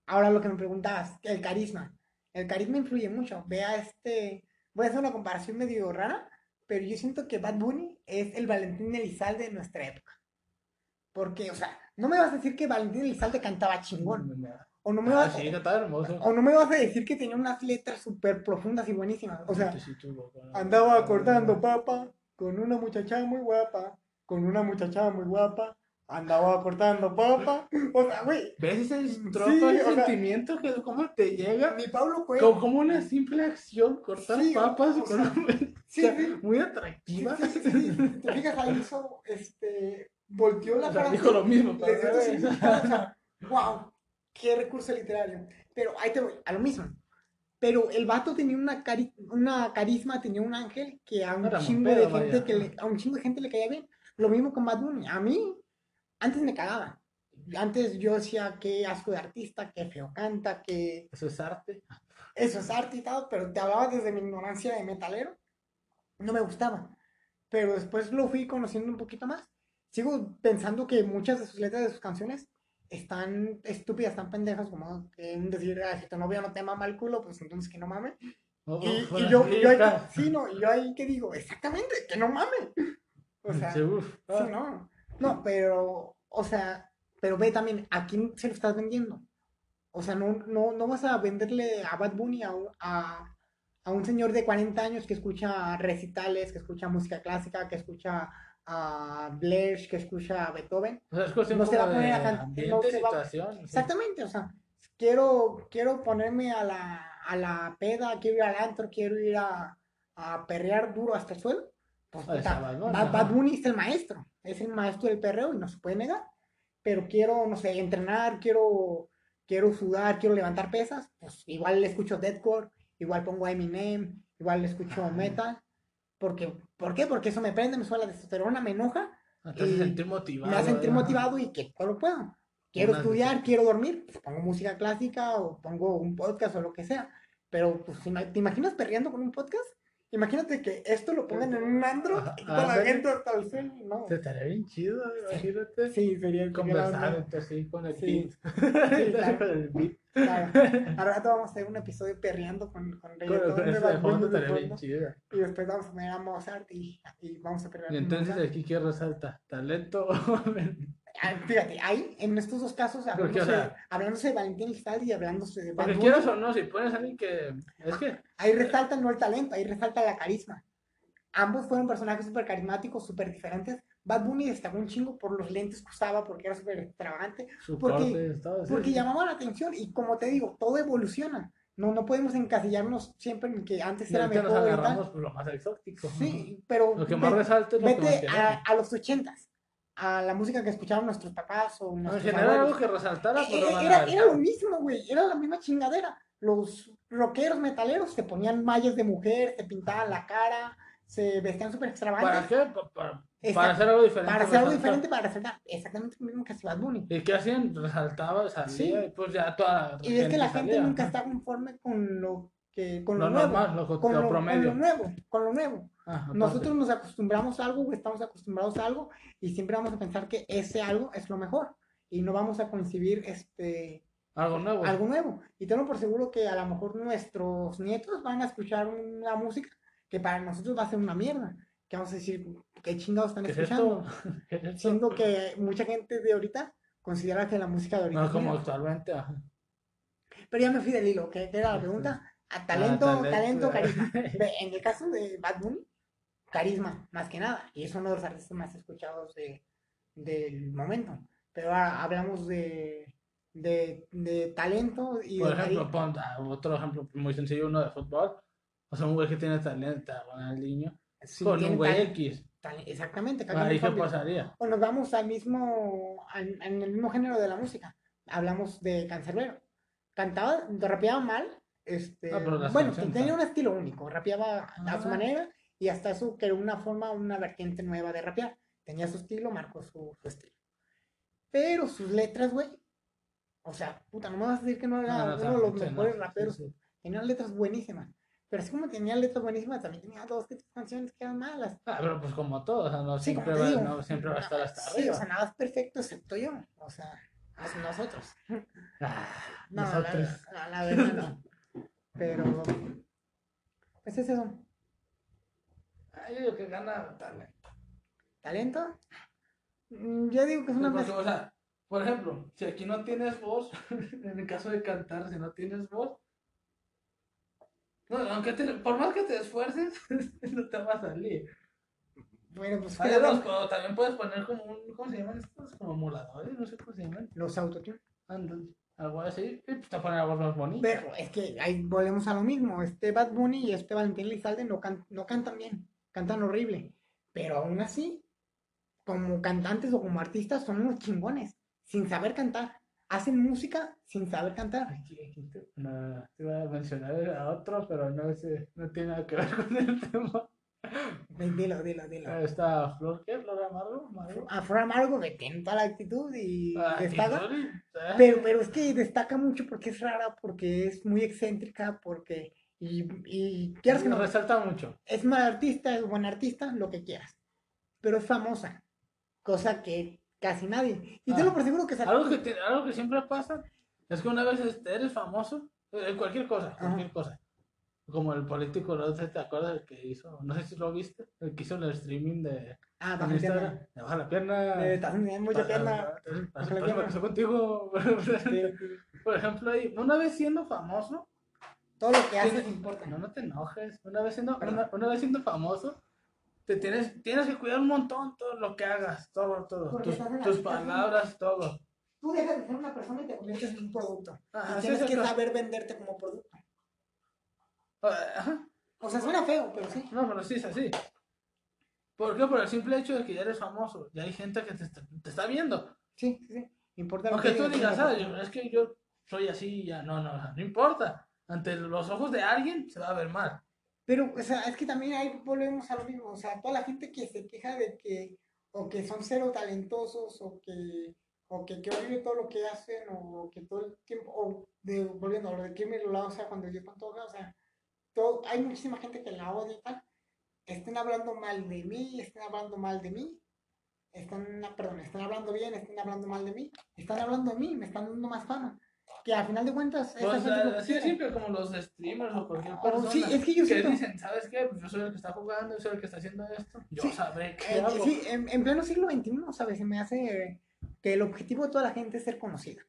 ahora lo que me preguntabas, el carisma. El carisma influye mucho. Vea este, voy a hacer una comparación medio rara, pero yo siento que Bad Bunny es el Valentín Elizalde de nuestra época. Porque, o sea, no me vas a decir que Valentín Elizalde cantaba chingón, o no me Ah, vas, sí, está hermoso. o no me vas a decir que tenía unas letras súper profundas y buenísimas. O sea, Sí. Andaba cortando papa con una muchacha muy guapa, con una muchacha muy guapa. Andaba cortando papa. O sea, güey, ¿Ves ese Sí, estrofa, ese o sea- sentimiento que cómo te llega? mi Pablo fue. Como, como una simple acción, cortar Sí, papas o con sea, Sí, sí. muy Sí, atractiva. sí, sí, sí. Te fijas, ahí hizo, este, volteó la frase, dijo lo mismo, wow, qué recurso literario. Pero ahí te voy, a lo mismo. Pero el vato tenía una, cari- una carisma, tenía un ángel que a un Era chingo de gente vaya. que le, a un chingo de gente le caía bien. Lo mismo con Bad Bunny. A mí, antes me cagaba. Antes yo decía que asco de artista, que feo canta, que Eso es arte. eso es arte y tal, pero te hablaba desde mi ignorancia de metalero. No me gustaba. Pero después lo fui conociendo un poquito más. Sigo pensando que muchas de sus letras de sus canciones están estúpidas, están pendejas, como decir, "Ah, si tu novio no te mama el culo, pues entonces que no mame. Oh, Y, oh, y yo, y yo ahí, sí, no, y yo ahí que digo, exactamente, que no mame. O sea, Sí, ah. no. No, pero, o sea, pero ve también, ¿a quién se lo estás vendiendo? O sea, no, no, no vas a venderle a Bad Bunny a, a, a un señor de 40 años que escucha recitales, que escucha música clásica, que escucha a Blair, que escucha a Beethoven. O sea, es cuestión No se va a poner a can- ambiente, no situación. sí. Exactamente, o sea, quiero, quiero ponerme a la, a la peda, quiero ir al antro, quiero ir a, a perrear duro hasta el suelo. Pues, puta, está Bad Bunny, Bad, Bad. Bunny es el maestro, es el maestro del perreo y no se puede negar. Pero quiero, no sé, entrenar, quiero, quiero sudar, quiero levantar pesas, pues igual le escucho deathcore, igual pongo Eminem, igual le escucho metal. Porque, ¿Por qué? Porque eso me prende, me sube la testosterona, me enoja, Te hace sentir motivado. me hace sentir motivado y que todo lo puedo. Quiero Una- estudiar, quiero dormir, pues pongo música clásica o pongo un podcast o lo que sea. Pero, pues, ¿te imaginas perreando con un podcast? Imagínate que esto lo pongan en un andro y toda la ándale. gente hasta el suelo. No. Se estaría bien chido, imagínate. Sí, sería Conversar entre sí con el Sí. beat. claro. con el beat. Claro. Rato vamos a hacer un episodio perreando con, con reggaetón de Bad Bunny fondo de estaría bien fondo. chido. Y después vamos a poner a Mozart y, y vamos a perrear. Y entonces aquí, ¿qué resalta? ¿Talento? Ah, Fíjate, ahí, en estos dos casos, Porque, o hablándose, sea- hablándose de Valentín Elizalde y hablándose de Bad Porque quieras o no, si pones a alguien que. Es que. ahí resalta no el talento, ahí resalta la carisma. Ambos fueron personajes súper carismáticos, súper diferentes. Bad Bunny destacó un chingo por los lentes que usaba, porque era súper extravagante, Su Porque- sí, porque sí. llamaba la atención. Y como te digo, todo evoluciona. No, no podemos encasillarnos siempre en que antes Y era nos mejor y tal. agarramos por lo más exótico. Sí, pero Lo que ve- más resalta es lo que vete más a, a los ochentas, a la música que escuchaban nuestros papás o No, En nuestros general, algo que resaltara, pues van a Era, ver. era lo mismo, güey. Era la misma chingadera. Los rockeros metaleros se ponían mallas de mujer, se pintaban la cara, se vestían súper ¿Para extravagantes. qué? Pa- Para, para hacer algo diferente. Para hacer algo resaltar. diferente, para resaltar exactamente lo mismo que hacía Bunny. ¿Y qué hacían? Resaltaba, salía, Sí. y pues ya toda Y es que la gente salía. nunca está conforme con lo que con lo, Lo nuevo, normal, lo, con, lo lo, con promedio. lo nuevo, con lo nuevo. Nosotros nos acostumbramos a algo o estamos acostumbrados a algo y siempre vamos a pensar que ese algo es lo mejor y no vamos a concebir este Algo nuevo. algo nuevo. Y tengo por seguro que a lo mejor nuestros nietos van a escuchar una música que para nosotros va a ser una mierda. Que vamos a decir, ¿qué chingados están ¿Qué es escuchando? Siendo que mucha gente de ahorita considera que la música de ahorita No, es como actualmente. ajá. Pero ya me fui del hilo, que era la pregunta. A talento, Ah, talento, carisma. En el caso de Bad Bunny, carisma, más que nada. Y es uno de los artistas más escuchados de, del momento. Pero ahora hablamos de, de, de talento y Por ejemplo, pon ah, otro ejemplo muy sencillo, uno de fútbol. O sea, un güey que tiene talento, Ronaldinho, sí, con un güey X. exactamente. Ahí qué pasaría. O nos vamos al mismo, al- en el mismo género de la música. hablamos de Cancerbero. Cantaba, rapeaba mal, este, Ah, bueno, tenía ah. un estilo único, rapeaba a su Ah. manera y hasta eso que era una forma, una vertiente nueva de rapear. Tenía su estilo, marcó su, su estilo. Pero sus letras, güey, o sea, puta, no me vas a decir que no era No, no, uno de los sí, mejores sí, raperos. sí. Tenía letras buenísimas. Pero así como tenía letras buenísimas, también tenía dos que canciones que eran malas. Ah, pero pues como todo, o sea, no, Sí, siempre, va, digo. no siempre va a estar hasta Sí, arriba. o sea, nada es perfecto excepto yo. O sea, nosotros. Ah, No, la, nosotros. la- la verdad no. Pero, pues es eso. Ah, yo digo que gana talento. ¿Talento? Mm, Yo digo que es una porque, mezcla. o sea, por ejemplo, si aquí no tienes voz, en el caso de cantar, si no tienes voz, no, aunque te- por más que te esfuerces, no te va a salir. Bueno, pues Hay otros, también puedes poner como un, ¿cómo se llaman estos? Como emuladores, no sé cómo se llaman. los autotune. Andan, algo así, y pues te ponen la voz más bonita. Pero es que ahí volvemos a lo mismo. Este Bad Bunny y este Valentín Lizalde no, can- no cantan bien, cantan horrible. Pero aún así, como cantantes o como artistas, son unos chingones, sin saber cantar. Hacen música sin saber cantar. Aquí, aquí te, no, te iba a mencionar a otro, pero no, sé, no tiene nada que ver con el tema. Dilo, dilo, dilo. Está Flor, ¿qué? Flor Amargo. Amargo. A Flor Amargo que tiene toda la actitud y Ah, destaca. Pero, pero es que destaca mucho porque es rara, porque es muy excéntrica, porque. Y, y quieras que no, resalta mucho. es mal artista, es buen artista, lo que quieras. Pero es famosa, cosa que casi nadie. Y te Ah. lo por seguro que se- Algo que, te- algo que siempre pasa es que una vez este, eres famoso, en cualquier cosa, cualquier cosa. Como el político, no ¿te acuerdas el que hizo? No sé si lo viste, el que hizo el streaming de Ah, baja Instagram. Me baja la pierna. Eh, Estás teniendo mucha pierna. Baja la pierna. contigo. Por ejemplo, una vez siendo famoso, Todo lo que haces importa. no, no te enojes. Una vez siendo, una, una vez siendo famoso, te tienes, tienes que cuidar un montón todo lo que hagas, todo, todo. Tus, palabras, todo. Tú dejas de ser una persona y te conviertes en un producto. Ajá, y tienes sí, que claro. saber venderte como producto. Ajá. O sea, suena feo, pero sí. No, pero sí es así. ¿Por qué? Por el simple hecho de que ya eres famoso. Ya hay gente que te está, te está viendo. Sí, sí, sí. Importa lo Aunque que tú digas, ah, yo- es que yo soy así, ya. No, no, no importa. Ante los ojos de alguien se va a ver mal. Pero, o sea, es que también ahí volvemos a lo mismo. O sea, toda la gente que se queja de que, o que son cero talentosos, o que, o que, que todo lo que hacen, o que todo el tiempo, o de, volviendo a lo de que me lo o sea, cuando yo pantoja, o sea, todo, hay muchísima gente que la odia y tal. Estén hablando mal de mí, estén hablando mal de mí, están, perdón, están hablando bien, estén hablando mal de mí, están hablando de mí, me están dando más fama. Que a final de cuentas, Pues, es que así de simple como los streamers o cualquier Oh, persona. sí, es que yo que siento- dicen, ¿sabes qué? Pues yo soy el que está jugando, yo soy el que está haciendo esto. Yo Sí, sabré qué Eh, hago. sí, en, en pleno siglo XXI, ¿sabes? Se me hace que el objetivo de toda la gente es ser conocida.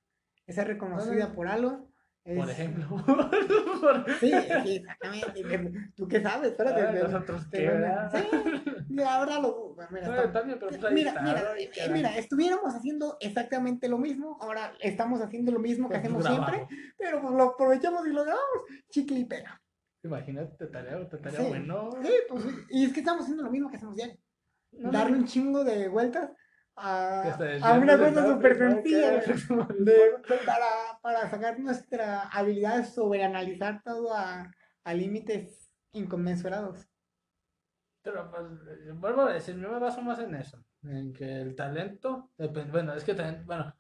Es ser reconocida por algo. Por es- ejemplo. Sí, sí, exactamente. pero ¿Tú qué sabes? Espérate. Ah, nosotros qué. Sí, la verdad mira, No, pero pues ahí mira, eh, queda. mira, estuviéramos haciendo exactamente lo mismo, ahora estamos haciendo lo mismo que Pues, hacemos siempre, pero pues lo aprovechamos y lo grabamos, chicle y pega. Imagínate, te tarea, te tarea Sí. bueno. Sí, pues, y es que estamos haciendo lo mismo que hacemos diario. No, darle no, un chingo de vueltas a, una cosa súper sencilla, para, para sacar nuestra habilidad sobre analizar todo a, a límites inconmensurados. Pero pues, vuelvo a decir, yo me baso más en eso. En que el talento, depende, bueno, es que también, bueno,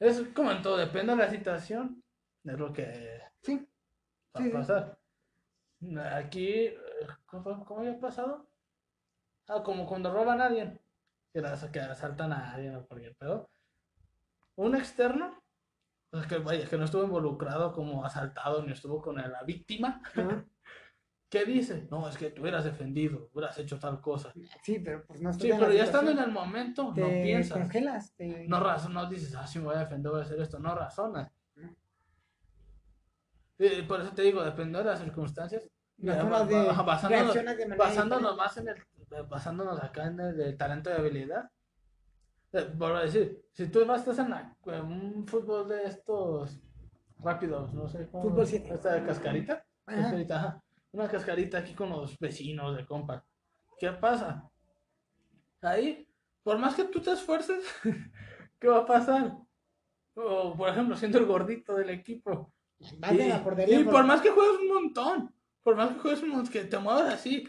es como en todo, depende de la situación, es lo que Sí, va Sí, a sí. pasar. Aquí, ¿cómo, cómo había pasado? Ah, como cuando roban a alguien, que, las- que asaltan a alguien o cualquier pedo. Un externo, pues que vaya, que no estuvo involucrado como asaltado ni estuvo con la víctima, ¿qué dice? No, es que tú hubieras defendido, hubieras hecho tal cosa. sí, pero pues no Sí, pero ya estando en el momento, te no piensas. congelas. te- No razonas, no dices, ah, sí me voy a defender, voy a hacer esto. No razonas. Eh, por eso te digo, dependiendo de las circunstancias, de- basándonos, de más en el, basándonos acá en el, de talento y habilidad. Eh, Vuelvo a decir, si tú vas estás en, la- en un fútbol de estos rápidos, no sé cómo. Fútbol siete. Esta de cascarita. Ajá. Cascarita, ajá. Una cascarita aquí con los vecinos de compa. ¿Qué pasa? Ahí, por más que tú te esfuerces, ¿qué va a pasar? O, por ejemplo, siendo el gordito del equipo. Y, portería. y por- por más que juegues un montón, por más que juegues un montón, que te muevas así,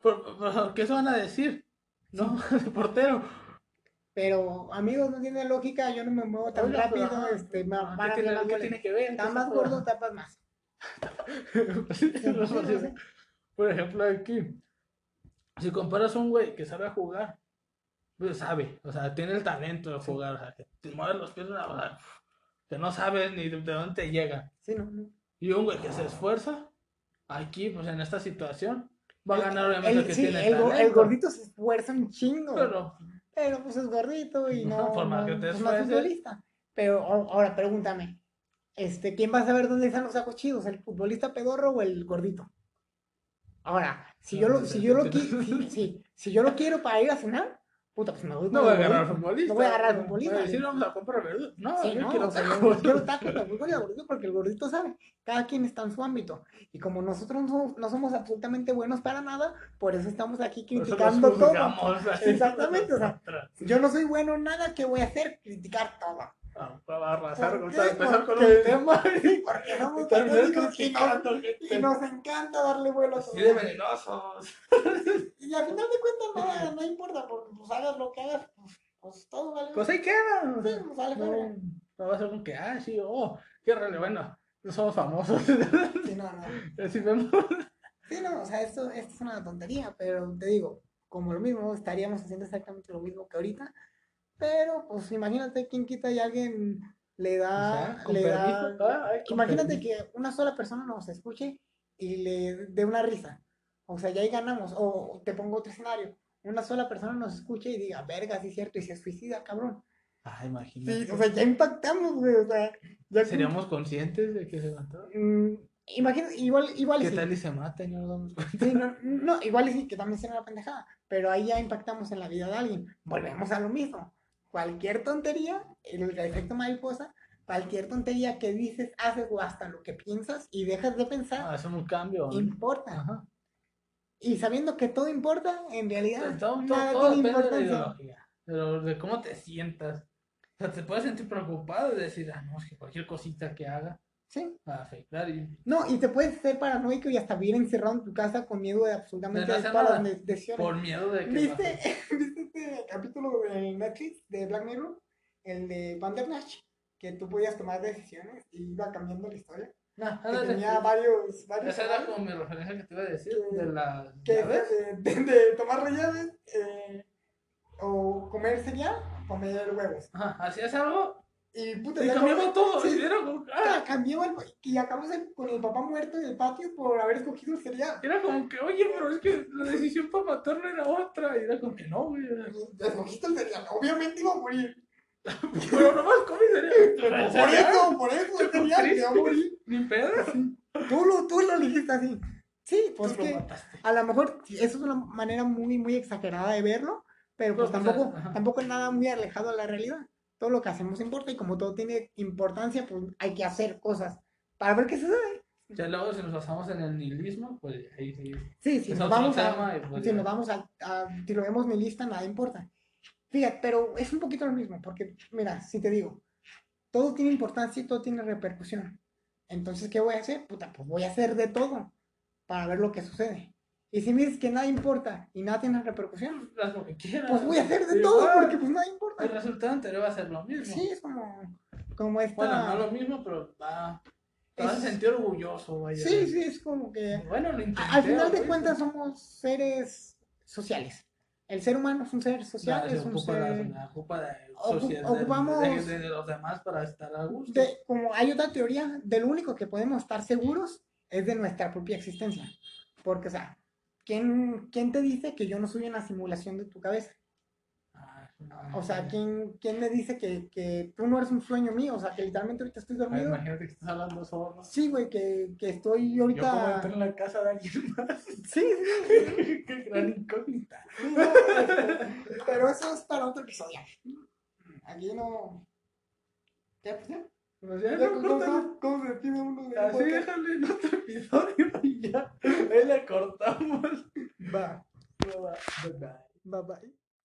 por, por- ¿qué se van a decir? No, de portero. Pero, amigos, no tiene lógica. Yo no me muevo tan Oiga, rápido. este, ¿Qué, tiene, qué que ver? Estás ¿Qué más está- gordo, tapas más. Sí, Sí, no sí, sé. sí. Por ejemplo, aquí, si comparas a un güey que sabe jugar, pues sabe, o sea, tiene el talento de jugar, o sea, que te mueve los pies, o sea, que no sabes ni de de dónde te llega. Sí, no, no. Y un güey que se esfuerza, aquí, pues en esta situación, va a ganar obviamente el, que sí, tiene el, go- el talento. gordito se esfuerza un chingo. Pero, Pero, pues es gordito y no, Ajá, por más no- que te pues, no es esfuerces. futbolista. Pero ahora pregúntame. Este, ¿quién va a saber dónde están los sacos chidos? ¿El futbolista pedorro o el gordito? Ahora, si yo lo, si yo lo, si, si- si yo lo quiero para ir a cenar, puta, pues me voy no voy a agarrar al futbolista. No voy a agarrar al a futbolista. decir, vamos a comprar verduras. No, Sí, yo no, quiero tacos. yo quiero tacos, me voy el gordito porque el gordito sabe. Cada quien está en su ámbito. Y como nosotros no, somos absolutamente buenos para nada, por eso estamos aquí criticando todo. Exactamente, o sea, Yo no soy bueno en nada, ¿qué voy a hacer? Criticar todo. Ah, Va a arrasar, ¿Por con- qué? empezar con un tema y Porque somos católicos y nos, y encanta darle vuelo a de venenosos. Y al final de cuentas no, no importa, porque pues hagas lo que hagas, pues, pues todo vale. Pues ahí queda. o Sí, sea, pues vale, no, no va a ser como que, ah, sí, oh, qué rele, bueno, no somos famosos. Sí, no, no. Así vemos. Sí, no, o sea, esto, esto es una tontería, pero te digo, como lo mismo, estaríamos haciendo exactamente lo mismo que ahorita. Pero, pues imagínate quién quita y alguien le O da, sea, con le da, ah, ay, con Imagínate permiso. que una sola persona nos escuche y le dé una risa. O sea, ya ahí ganamos. O te pongo otro escenario. Una sola persona nos escuche y diga, verga, sí es cierto, y se suicida, cabrón. Ah, imagínate. Sí, o sea, ya impactamos, güey. O sea, ya ¿Seríamos conscientes de que se mató? Mm, imagina, igual, igual ¿Qué sí. tal y se mata y no nos damos cuenta? Sí, no, no, igual y sí, que también será una pendejada. Pero ahí ya impactamos en la vida de alguien. Volvemos a lo mismo. Cualquier tontería, el efecto mariposa, cualquier tontería que dices, haces o hasta lo que piensas y dejas de pensar, Ah, es un cambio. ¿no? importa. Ajá. Y sabiendo que todo importa, en realidad Todo, nada todo tiene depende de la ideología, de, lo- de cómo te sientas. O sea, te puedes sentir preocupado y decir, ah, no, es que cualquier cosita que haga Sí. afectar. Y No, y te puedes ser paranoico y hasta vivir encerrado en tu casa con miedo de absolutamente De no todas las de- decisiones. por miedo de que. ¿Viste, ¿Viste este capítulo de Netflix de Black Mirror? El de Bandersnatch, que tú podías tomar decisiones y iba cambiando la historia. No, Que ándale. tenía varios, varios Esa era como mi referencia que te iba a decir. Que- De la. que ¿Llaves? es de, de- de tomar llaves eh, o comer cereal, comer huevos. Ajá, hacías algo Y puta, y ya cambiaba todo. sí, era como, ah, cambió el, y acabamos en- con el papá muerto en el patio por haber escogido el cereal. era como que, oye, pero es que la decisión para matarlo era otra. Y era como que no, güey. Escogiste el cereal, obviamente iba a morir. Pero nomás comí cereal. Por eso, por eso el cereal te va a morir. Ni pedo. Tú lo, tú lo dijiste así. Sí, pues que a lo mejor sí, eso es una manera muy, muy exagerada de verlo, pero pues pues, tampoco, tampoco es nada muy alejado de la realidad. Todo lo que hacemos importa y como todo tiene importancia, pues hay que hacer cosas para ver qué sucede. Ya luego, si nos basamos en el nihilismo, pues ahí sí. Sí, si nos vamos a, pues, si nos vamos a, a- si lo vemos mi lista, nada importa. Fíjate, pero es un poquito lo mismo, porque mira, si te digo, todo tiene importancia y todo tiene repercusión. Entonces, ¿qué voy a hacer? Puta, pues voy a hacer de todo para ver lo que sucede. Y si me dices que nada importa y nada tiene repercusión, Haz lo que quieras. pues voy a hacer de Igual, todo porque pues nada importa. El resultado anterior va a ser lo mismo. Sí, es como, como esta... Bueno, no lo mismo, pero va. Te vas a sentir orgulloso, vaya. Sí, sí, es como que... Bueno, lo intenté. Al final de cuentas somos seres sociales. El ser humano es un ser social, es un ocupa, ser... la, la ocupa de, Ocu- sociedad, de- ocupamos- de, de los demás para estar a gusto. de- como hay otra teoría, de lo único que podemos estar seguros es de nuestra propia existencia. Porque, o sea, ¿quién, quién te dice que yo no soy una simulación de tu cabeza? Ah, no, O sea. ¿quién, quién me dice que, que tú no eres un sueño mío? O sea, que literalmente ahorita estoy dormido. imagínate que estás hablando solo. Sí, güey, que, que estoy Yo como ahorita... entré en la casa de alguien más. Sí, sí, Qué gran incógnita. sí, no, este, pero eso es para otro episodio. Aquí no... ¿Ya, pues ya? Pues ya, Ya, no, ¿cómo, cómo- cómo se despide uno de Así podcast? déjale en otro episodio y ya. Ahí la cortamos. Va, Bye bye. bye bye.